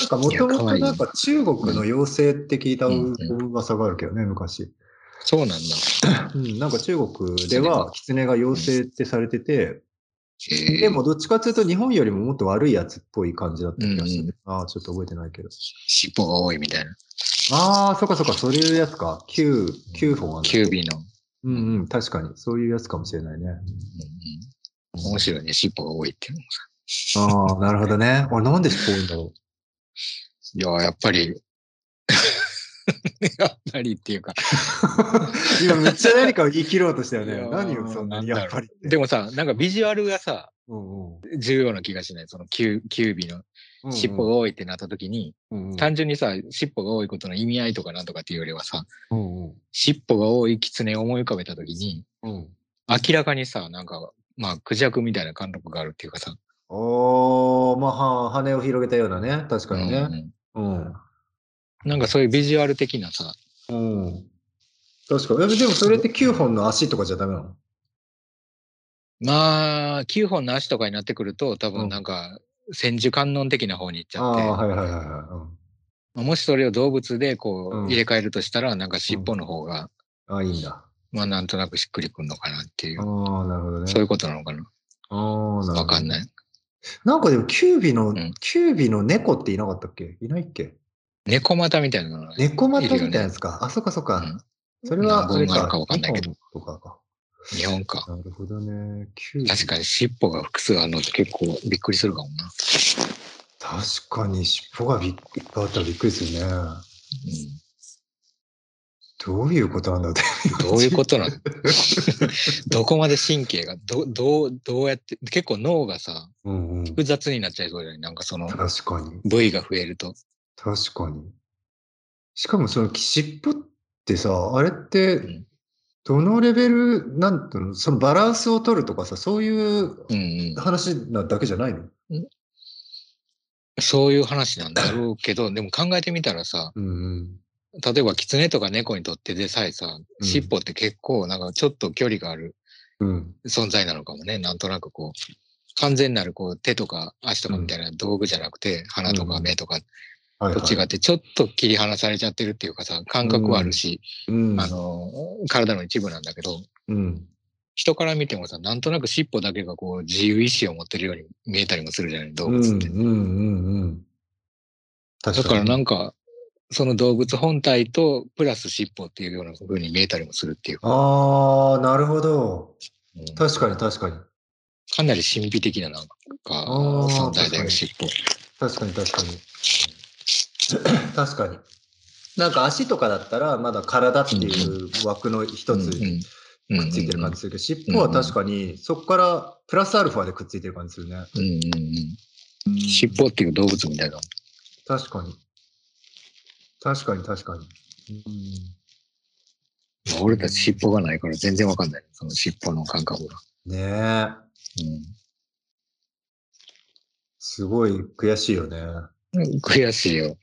Speaker 1: なんかもともとなんか中国の妖精って聞いた
Speaker 2: うん
Speaker 1: 噂があるけどね、昔。
Speaker 2: そうなんだ。
Speaker 1: うん、なんか中国では狐が妖精ってされてて、でもどっちかっていうと日本よりももっと悪いやつっぽい感じだった気がする。
Speaker 2: うんうん
Speaker 1: ああ、ちょっと覚えてないけど。
Speaker 2: 尻尾が多いみたいな。
Speaker 1: ああ、そっかそっか、そういうやつか。9、9本ある。
Speaker 2: キュービーの。
Speaker 1: うんうん、確かに。そういうやつかもしれないね。
Speaker 2: うんうん面白いね、尻尾が多いっていうのもさ。
Speaker 1: ああ、なるほどね。俺なんで尻尾多いんだろ
Speaker 2: いやー、やっぱり、やっぱりっていうか。
Speaker 1: う。今めっちゃ何かを言い切ろうとしたよね。何をそんなにやっぱり。
Speaker 2: でもさ、なんかビジュアルがさ、
Speaker 1: うんうん
Speaker 2: 重要な気がしない。そのキューキュービーの
Speaker 1: うんうん、
Speaker 2: 尻尾が多いってなった時に、
Speaker 1: うんうん
Speaker 2: 単純にさ、尻尾が多いことの意味合いとかなんとかっていうよりはさ、
Speaker 1: うんうん
Speaker 2: 尻尾が多い狐を思い浮かべた時に、
Speaker 1: うん
Speaker 2: 明らかにさ、なんか、まあ、クジャクみたいな感覚があるっていうかさ。
Speaker 1: おー、まあ、は羽を広げたようなね。確かにね。うん。
Speaker 2: うんなんかそういうビジュアル的なさ、
Speaker 1: うん。確かに。えでもそれって9本の足とかじゃダメなの？
Speaker 2: まあ、9本の足とかになってくると、多
Speaker 1: うん
Speaker 2: 分なんか、千手観音的な方に行っちゃって、
Speaker 1: はいはいはいはい。
Speaker 2: まあもしそれを動物でこ
Speaker 1: う
Speaker 2: 入れ替えるとしたら、なんか尻尾の方が、
Speaker 1: うん、ああ、いいんだ。
Speaker 2: まあなんとなくしっくりくるのかなっていう、
Speaker 1: ああ、なるほどね。
Speaker 2: そういうことなのかな。
Speaker 1: ああ、なるほど。
Speaker 2: わかんない。
Speaker 1: なんかでも、キュービの、
Speaker 2: ん
Speaker 1: キュービの猫っていなかったっけ？いないっけ？
Speaker 2: 猫股みたいなのが
Speaker 1: 猫股みたいなやつか。あ、そっかそっか。
Speaker 2: うん
Speaker 1: それは、あれか。
Speaker 2: かわかんないけど。日本か。
Speaker 1: なるほどね。
Speaker 2: 確かに尻尾が複数あるのって結構びっくりするかもな。
Speaker 1: 確かに尻尾がびっいっぱいあったらびっくりするね。
Speaker 2: うん
Speaker 1: どういうことなんだって。
Speaker 2: どういうことなの？どこまで神経が、ど、どう、どうやって、結構脳がさ、
Speaker 1: うんうん。
Speaker 2: 複雑になっちゃいそうじゃない？なんかその
Speaker 1: 確かに。
Speaker 2: 部位が増えると。
Speaker 1: 確かに。しかもその尻尾ってさ、あれって
Speaker 2: ん、
Speaker 1: どのレベル、なんていうの、そのバランスを取るとかさ、そういう
Speaker 2: うんうん。
Speaker 1: 話なだけじゃないの？
Speaker 2: そういう話なんだろうけど、でも考えてみたらさ、
Speaker 1: うんうん。
Speaker 2: 例えば狐とか猫にとってでさえさ、
Speaker 1: うん
Speaker 2: 尻尾って結構なんかちょっと距離がある
Speaker 1: うん。
Speaker 2: 存在なのかもね。なんとなくこう、完全なるこう手とか足とかみたいな道具じゃなくて、鼻とか目とか
Speaker 1: はい、
Speaker 2: と違ってちょっと切り離されちゃってるっていうかさ、感覚はあるし、
Speaker 1: うん。
Speaker 2: あの、体の一部なんだけど、
Speaker 1: うん。
Speaker 2: 人から見てもさ、なんとなく尻尾だけがこう自由意志を持ってるように見えたりもするじゃない、動
Speaker 1: うん。うん。
Speaker 2: 物って。
Speaker 1: うん。うん。確かに。
Speaker 2: だからなんか、その動物本体とプラス尻尾っていうような風に見えたりもするっていうか、
Speaker 1: ああ、なるほど。
Speaker 2: うん
Speaker 1: 確かに確かに。
Speaker 2: かなり神秘的ななんか存在だよ、尻尾。
Speaker 1: 確かに確かに。確かに。なんか足とかだったら、まだ体っていう枠の一つくっついてる感じするけど、尻尾は確かに、そこからプラスアルファでくっついてる感じするね。
Speaker 2: うんうんうん。尻尾っていう動物みたいな。
Speaker 1: 確かに。確かに確かに。
Speaker 2: まあ俺たち尻尾がないから全然わかんない。その尻尾の感覚が。
Speaker 1: うん、ねえ。すごい悔しいよね。
Speaker 2: うん、悔しいよ。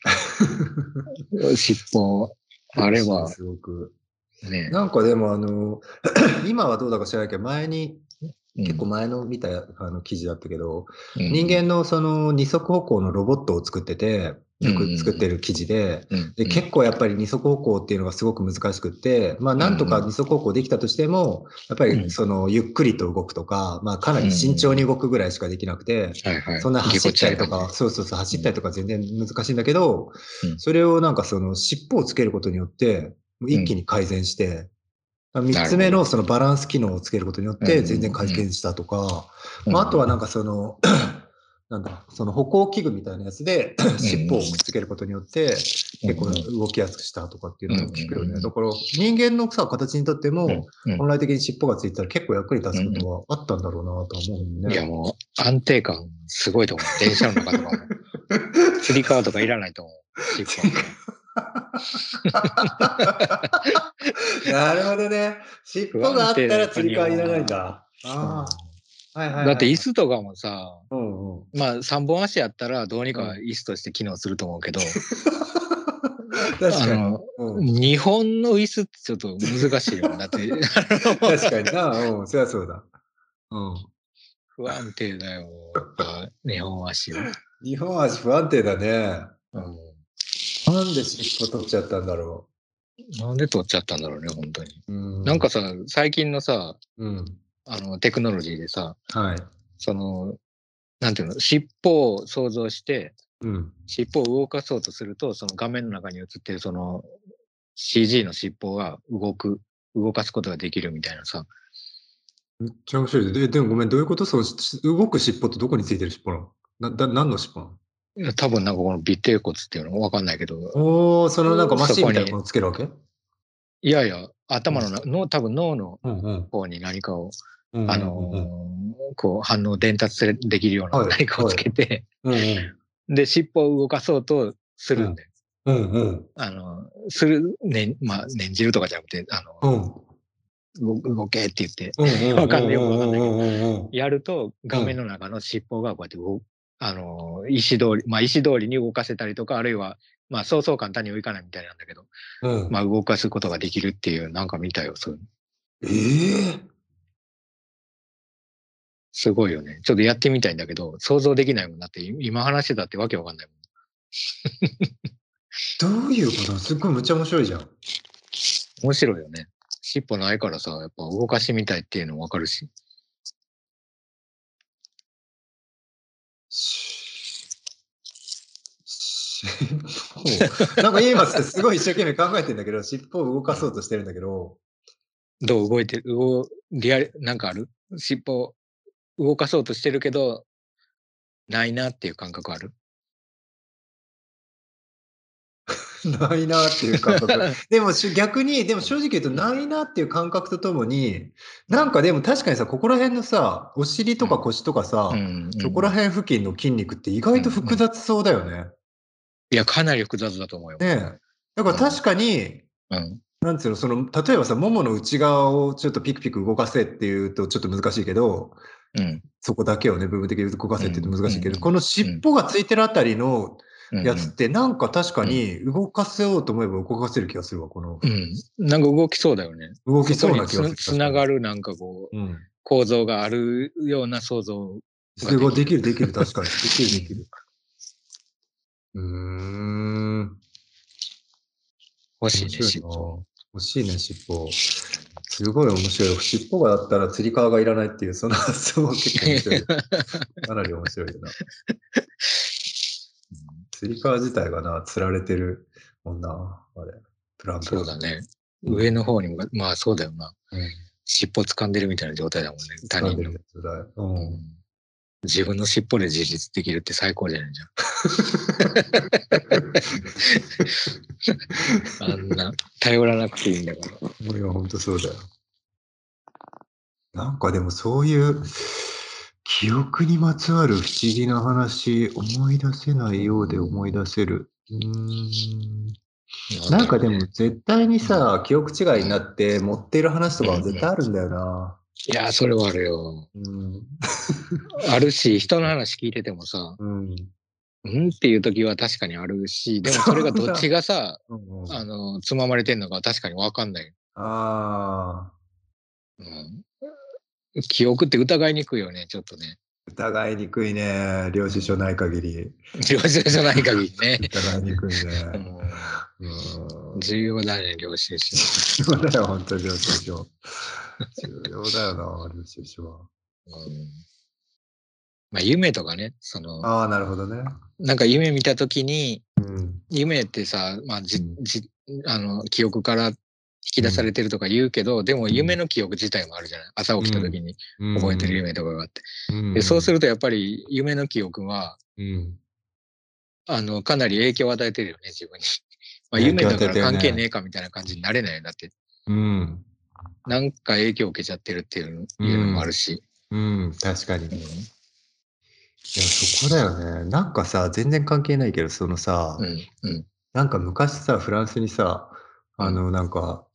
Speaker 2: 尻尾、あれは。
Speaker 1: すごく。
Speaker 2: ね、
Speaker 1: なんかでもあの、今はどうだか知らないけど、前に、結構前の見たあの記事だったけど、
Speaker 2: うん。
Speaker 1: 人間のその二足歩行のロボットを作ってて、よく作ってる記事で、
Speaker 2: うん
Speaker 1: で結構やっぱり二足歩行っていうのがすごく難しくって、まあなんとか二足歩行できたとしても、やっぱ
Speaker 2: うん。
Speaker 1: りそのゆっくりと動くとか、まあかなり慎重に動くぐらいしかできなくて。そんな走ったりとか、そうそうそう、走ったりとか全然難しいんだけど
Speaker 2: うん、
Speaker 1: それをなんかその尻尾をつけることによって、一気に改善して、三つ目のそのバランス機能をつけることによって全然改善したとか、
Speaker 2: じ
Speaker 1: まあ、あとはなんかその、なんだ、その歩行器具みたいなやつで 尻尾をつけることによって、結構動きやすくしたとかっていうのも聞くよね。だから人間のさ、形にとっても、
Speaker 2: うん
Speaker 1: 本来的に尻尾がついたら結構役に立つことはあったんだろうなとは思うんね。
Speaker 2: いやもう安定感すごいと思う。電車の中とかも。釣り革とかいらないと思う。尻
Speaker 1: なるほどね。尻尾があったら釣り革いらないんだ。ああ。はいはい、はい。
Speaker 2: 尾だって椅子とかもさ、
Speaker 1: うんうん。
Speaker 2: まあ3本足やったらどうにか椅子として機能すると思うけど、
Speaker 1: 確かに。
Speaker 2: あの、
Speaker 1: うん、
Speaker 2: 日本の椅子ってちょっと難しいよ。だって、
Speaker 1: 確かにな。うん、そりゃそうだ。うん。
Speaker 2: 不安定だよ。日本足は。
Speaker 1: 日本足不安定だね。
Speaker 2: うん
Speaker 1: なんで尻尾取っちゃったんだろ
Speaker 2: なんで取っちゃったんだろうね、本当に。
Speaker 1: う。うん、
Speaker 2: なんか、さ、最近のさ、
Speaker 1: うん。
Speaker 2: あの、テクノロジーでさ、
Speaker 1: はい。
Speaker 2: その、なんていうの、尻尾を想像して、
Speaker 1: うん。
Speaker 2: 尻尾を動かそうとすると、その画面の中に映ってるその CG の尻尾が動く、動かすことができるみたいなさ。
Speaker 1: めっちゃ面白いです。ででもごめん、どういうこと？そうし動く尻尾ってどこについてる尻尾なの？な、だ、何の尻尾なの？
Speaker 2: いや多分なんかこの尾てい骨っていうの？わかんないけど、
Speaker 1: おー、そのなんかマシンみたいなのつけるわけ？
Speaker 2: いやいや、頭のな、の多分脳の
Speaker 1: うんうん。
Speaker 2: 方に何かを、あのーこう反応を伝達するできるよう
Speaker 1: は
Speaker 2: ない何かをつけて。で、尻尾を動かそうとするんで、
Speaker 1: うんうん。
Speaker 2: あの、する、ね、まあ、念じるとかじゃなくて、あの、
Speaker 1: うん。
Speaker 2: 動動けって言って。わかんないよくわかんないけどやると画面の中の尻尾がこうやって動く、あの、石通り、まあ石通りに動かせたりとか、あるいは、まあそうそう簡単にはいかないみたいなんだけど、
Speaker 1: うん。
Speaker 2: まあ動かすことができるっていう、なんか見たよ、そういうの。
Speaker 1: ええ
Speaker 2: すごいよね。ちょっとやってみたいんだけど、想像できないもんだって、今話してたってわけわかんないもん。
Speaker 1: どういうこと？すっごいむっちゃ面白いじゃん。
Speaker 2: 面白いよね。尻尾ないからさ、やっぱ動かしてみたいっていうのもわかるし。
Speaker 1: し尻尾なんか今すごい一生懸命考えてんだけど、尻尾を動かそうとしてるんだけど、
Speaker 2: どう動いてる動リアル、なんかある尻尾動かそうとしてるけど、ないなっていう感覚ある？
Speaker 1: ないなっていう感覚。でもし逆に、でも正直言うとないなっていう感覚とともに、なんかでも確かにさ、ここら辺のさ、お尻とか腰とかさ、
Speaker 2: うん
Speaker 1: そこら辺付近の筋肉って意外と複雑そうだよね。
Speaker 2: いや、かなり複雑だと思うよ。
Speaker 1: ねえ。だから確かに、
Speaker 2: うん。
Speaker 1: なんつうの、その、例えばさ、ももの内側をちょっとピクピク動かせっていうとちょっと難しいけど、
Speaker 2: うん。
Speaker 1: そこだけをね、部分的に動かせって難しいけど、
Speaker 2: うん
Speaker 1: この尻尾がついてるあたりの
Speaker 2: うん
Speaker 1: やつって、なんか確かに動かせようと思えば動かせる気がするわ、この。
Speaker 2: うん。なんか動きそうだよね。
Speaker 1: 動きそうな気がする。
Speaker 2: つつながるなんかこう、
Speaker 1: うん。
Speaker 2: 構造があるような想像。
Speaker 1: すごい、できる、できる、確かに。できる、できる。うーん。
Speaker 2: 欲しいね、尻尾。
Speaker 1: な欲しいね、尻尾。すごい面白い。尻尾がだったら釣り革がいらないっていう、その発想は結構面白い。かなり面白いよな。釣り革自体がな、釣られてるもんな、あれ。プランプラン
Speaker 2: そうだね。上の方にも、まあそうだよな。
Speaker 1: うん。
Speaker 2: 尻尾掴んでるみたいな状態だもんね。他人の
Speaker 1: 掴ん。う。
Speaker 2: うんん自分の尻尾で自立できるって最高じゃないじゃん。あんな、頼らなくていいんだから。
Speaker 1: いや、ほんとそうだよ。なんかでもそういう記憶にまつわる不思議な話、思い出せないようで思い出せる。うーん。なんかでも絶対にさ、記憶違いになって持っている話とかは絶対あるんだよな。
Speaker 2: いや、それはあるよ。
Speaker 1: うん。
Speaker 2: あるし、人の話聞いててもさ、
Speaker 1: うん。
Speaker 2: うんっていう時は確かにあるし、でもそれがどっちがさ、
Speaker 1: うん
Speaker 2: あの、つままれてんのか確かにわかんない。
Speaker 1: ああ、
Speaker 2: うん。記憶って疑いにくいよね、ちょっとね。
Speaker 1: 疑いにくいね。領収書ない限り。
Speaker 2: 領収書ない限りね。
Speaker 1: 疑いにくいね。
Speaker 2: 重要だね、領収書。
Speaker 1: 重要だよ、本当に領収書。重要だよな、領収書は。
Speaker 2: うんまあ、夢とかね、その、
Speaker 1: ああ、なるほどね。
Speaker 2: なんか夢見たときに、
Speaker 1: うん。
Speaker 2: 夢ってさ、まあ、じ
Speaker 1: うん、
Speaker 2: じ、あの、記憶から引き出されてるとか言うけど、でも夢の記憶自体もあるじゃない？朝起きた時に覚えてる夢とかがあって。
Speaker 1: うん。
Speaker 2: でそうするとやっぱり夢の記憶は、
Speaker 1: うん。
Speaker 2: あの、かなり影響を与えてるよね、自分に。まあ、
Speaker 1: 影
Speaker 2: 夢だから関係ねえかみたいな感じになれないよだって、
Speaker 1: うん。
Speaker 2: なんか影響を受けちゃってるっていうのもあるし。
Speaker 1: うん。確かに。
Speaker 2: うん
Speaker 1: いや、そこだよね。なんかさ、全然関係ないけど、そのさ、
Speaker 2: うん、うん。
Speaker 1: なんか昔さ、フランスにさ、あの、なんか、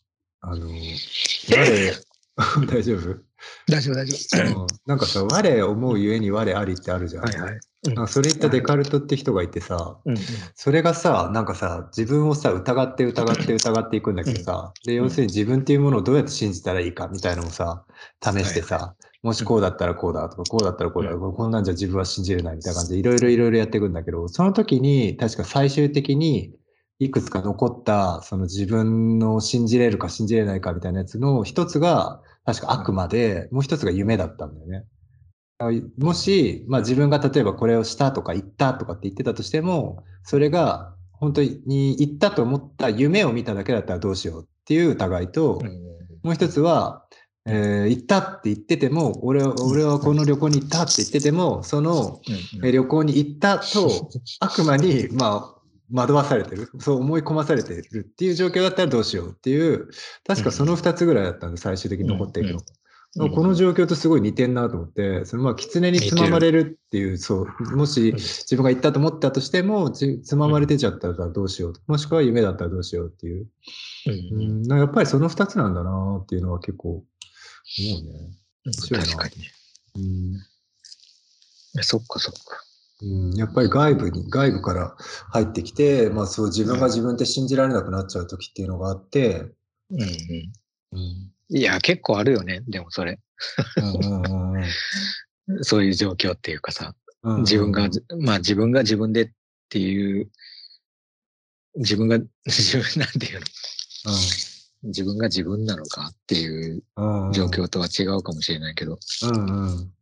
Speaker 1: あの、我、大丈夫？
Speaker 2: 大丈夫、大丈
Speaker 1: うん。なんかさ、我思うゆえに我ありってあるじゃん。
Speaker 2: 夫。はいはい。
Speaker 1: なんかそれ言ったデカルトって人がいてさ、
Speaker 2: うん、
Speaker 1: それがさ、なんかさ、自分をさ、疑って疑って疑っていくんだけどさ、で、要するに自分っていうものをどうやって信じたらいいかみたいなのをさ、試してさ、もしこうだったらこうだとか、こうだったらこうだとか、こんなんじゃ自分は信じれないみたいな感じで、いろいろいろいろやっていくんだけど、その時に、確か最終的に、いくつか残った、その自分の信じれるか信じれないかみたいなやつの一つが、確か悪魔で、もう一つが夢だったんだよね。もし、まあ自分が例えばこれをしたとか言ったとかって言ってたとしても、それが本当に言ったと思った夢を見ただけだったらどうしようっていう疑いと、もう一つは、えー行ったって言ってても、俺は、俺はこの旅行に行ったって言ってても、その、えー旅行に行ったと悪魔に、まあ、惑わされてる。そう思い込まされてるっていう状況だったらどうしようっていう、確かその二つぐらいだったんで、最終的に残っているの。
Speaker 2: うん
Speaker 1: この状況とすごい似てんなと思って、そのまあ、狐につままれるっていう、そう、もし自分が行ったと思ったとしても、じつままれてちゃったらどうしよう。もしくは夢だったらどうしようっていう。
Speaker 2: うん
Speaker 1: やっぱりその二つなんだなっていうのは結構思うね。白いな
Speaker 2: 確かにね。
Speaker 1: うん
Speaker 2: そっかそっか。
Speaker 1: うん、やっぱり外部に、外部から入ってきて、まあそう自分が自分って信じられなくなっちゃう時っていうのがあって、
Speaker 2: うんうん。
Speaker 1: うん、
Speaker 2: いや、結構あるよね、でもそれ。
Speaker 1: うんうんうんうん。
Speaker 2: そういう状況っていうかさ、
Speaker 1: うん
Speaker 2: 自分が、まあ自分が自分でっていう、自分が、自分なんていうの？自分が自分なのかっていう
Speaker 1: うんうん。
Speaker 2: 状況とは違うかもしれないけど、
Speaker 1: うんうん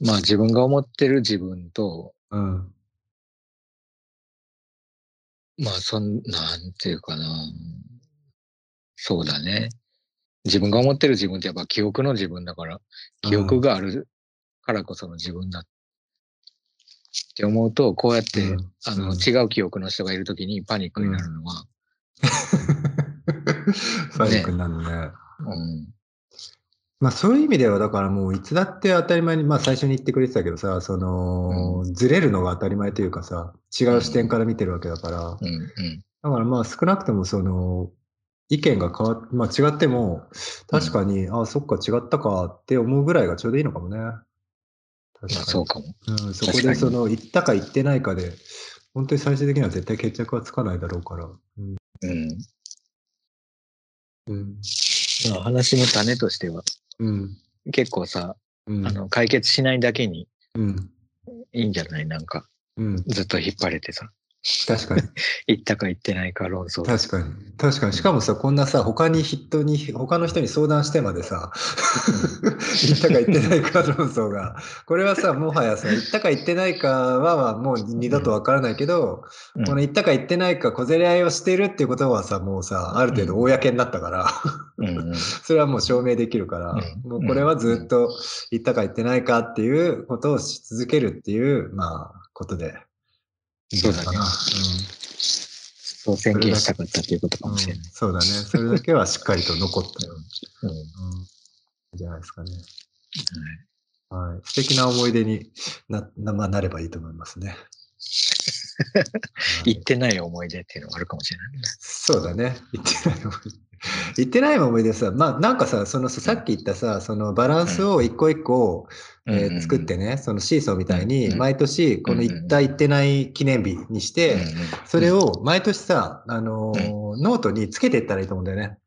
Speaker 2: まあ自分が思ってる自分と、
Speaker 1: うん
Speaker 2: まあそん、なんていうかな。そうだね。自分が思ってる自分ってやっぱ記憶の自分だから、記憶があるからこその自分だって思うと、こうやって、
Speaker 1: うん
Speaker 2: あの、
Speaker 1: うん
Speaker 2: 違う記憶の人がいるときにパニックになるのは、
Speaker 1: パニックになるね。
Speaker 2: うん、
Speaker 1: まあそういう意味では、だからもういつだって当たり前に、まあ最初に言ってくれてたけどさ、その、ずれるのが当たり前というかさ、違う視点から見てるわけだから、
Speaker 2: うん、うん。
Speaker 1: だからまあ少なくともその、意見が変わっ、まあ違っても、確かに、ああ、そっか違ったかって思うぐらいがちょうどいいのかもね。確
Speaker 2: まあ
Speaker 1: かに。
Speaker 2: そうかも。
Speaker 1: うん、そこでその、言ったか言ってないかで、本当に最終的には絶対決着はつかないだろうから。うん。
Speaker 2: うん。
Speaker 1: うん。
Speaker 2: まあ話の種としては、
Speaker 1: うん。
Speaker 2: 結構さ、
Speaker 1: うん。
Speaker 2: あの、解決しないだけに
Speaker 1: うん。
Speaker 2: いいんじゃない？なんか、
Speaker 1: うん。
Speaker 2: ずっと引っ張れてさ、
Speaker 1: 確かに。
Speaker 2: 言ったか言ってないか論争。
Speaker 1: 確かに。確かに。しかもさ、こんなさ、他に人に、他の人に相談してまでさ、言ったか言ってないか論争が、これはさ、もはやさ、言ったか言ってないかはもう二度とわからないけど、
Speaker 2: うん
Speaker 1: この言ったか言ってないか小競り合いをしてるっていうことはさ、もうさ、ある程度公になったから、
Speaker 2: うんうん。
Speaker 1: それはもう証明できるから、
Speaker 2: うん
Speaker 1: もうこれはずっと言ったか言ってないかっていうことをし続けるっていう、まあ、ことで。いいんじゃないかな。
Speaker 2: そう宣言したかったっていうことか
Speaker 1: うん
Speaker 2: もしれない。
Speaker 1: そうだね。それだけはしっかりと残ったよ。
Speaker 2: うん
Speaker 1: うん。いいんじゃないですかね。はい。素敵な思い出にな、なまあ、なればいいと思いますね。はい
Speaker 2: 言ってない思い出っていうのもあるかもしれないね。
Speaker 1: そうだね。言ってない思い出。言ってない思い出さ、まあなんかさ、そのさっき言ったさ、そのバランスを一個一個、えー作ってね、そのシーソーみたいに、
Speaker 2: うん
Speaker 1: 毎年この言った言ってない記念日にして、それを毎年さ、あのーノートにつけていったらいいと思うんだよね。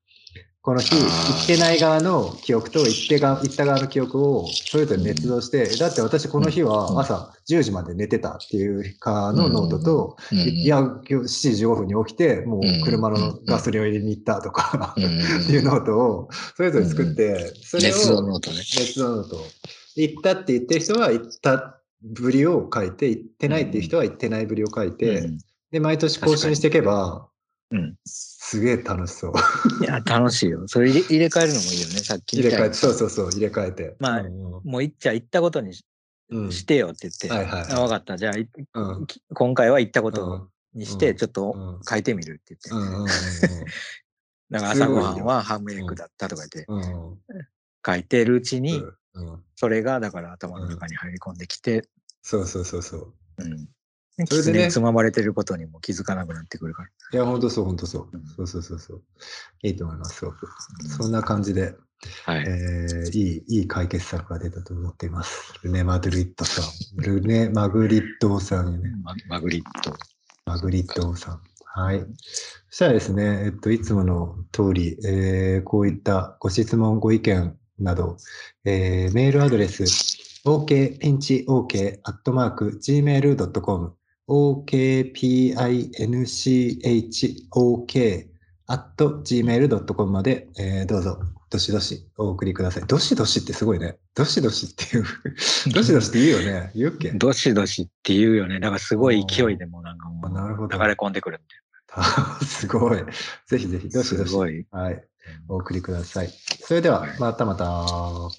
Speaker 1: この日、
Speaker 2: あー。
Speaker 1: 言ってない側の記憶と言ってが言った側の記憶をそれぞれ捏造して、だって私この日は朝10時まで寝てたっていうかのノートと、いや、今日7時15分に起きて、もう車のガソリンを入れに行ったとか、っていうノートをそれぞれ作って、それを
Speaker 2: 捏造ノートね。
Speaker 1: 捏造ノート。言ったって言ってる人は言ったぶりを書いて、言ってないっていう人は言ってないぶりを書いて、
Speaker 2: うん。
Speaker 1: で、毎年更新していけば、
Speaker 2: うん。
Speaker 1: すげえ楽しそう。
Speaker 2: いや、楽しいよ。それ入れ入れ替えるのもいいよね。さっき
Speaker 1: 入れ替えて、そうそうそう、入れ替えて。
Speaker 2: まあ
Speaker 1: うん
Speaker 2: もう言っちゃ言ったことにし,、
Speaker 1: うん
Speaker 2: てよって言って。
Speaker 1: はいはい
Speaker 2: 分かった。じゃあ、い
Speaker 1: うん
Speaker 2: き今回は言ったこ
Speaker 1: う
Speaker 2: と
Speaker 1: ん
Speaker 2: にして、
Speaker 1: うん
Speaker 2: ちょっと
Speaker 1: うん
Speaker 2: 書いてみるって言って。
Speaker 1: うんうん
Speaker 2: だから朝ごはんはハムエッグだったとか言って、
Speaker 1: うんうん
Speaker 2: 書いてるうちに、それがだから頭の中に入り込んできて、
Speaker 1: そうそうそうそう。
Speaker 2: うん。
Speaker 1: それでね
Speaker 2: につままれてることにも気づかなくなってくるから。
Speaker 1: いや、ほんとそう、ほんとそう
Speaker 2: うん。
Speaker 1: そうそうそうそう。いいと思います、すごく。そんな感じで、
Speaker 2: はい。
Speaker 1: えーいい、いい解決策が出たと思っています。ルネ・マドリッドさん。ルネ・マグリッドさんよね。
Speaker 2: ママグリット。
Speaker 1: マグリッドさん。はい。そしたらですね、えっと、いつもの通り、えーこういったご質問、ご意見など、えーメールアドレス、okpinchok.gmail.com、okpinchok at gmail.com まで、えーどうぞ、どしどしお送りください。どしどしってすごいね。どしどしっていう。どしどしって言うよね。言うっけ？
Speaker 2: どしどしって言うよね。だからすごい勢いでもうなんかもう流れ込んでくるん
Speaker 1: すごい。ぜひぜひ、
Speaker 2: で。
Speaker 1: どしどし。はい。お送りください。それでは
Speaker 2: はい、
Speaker 1: またまた。
Speaker 2: うん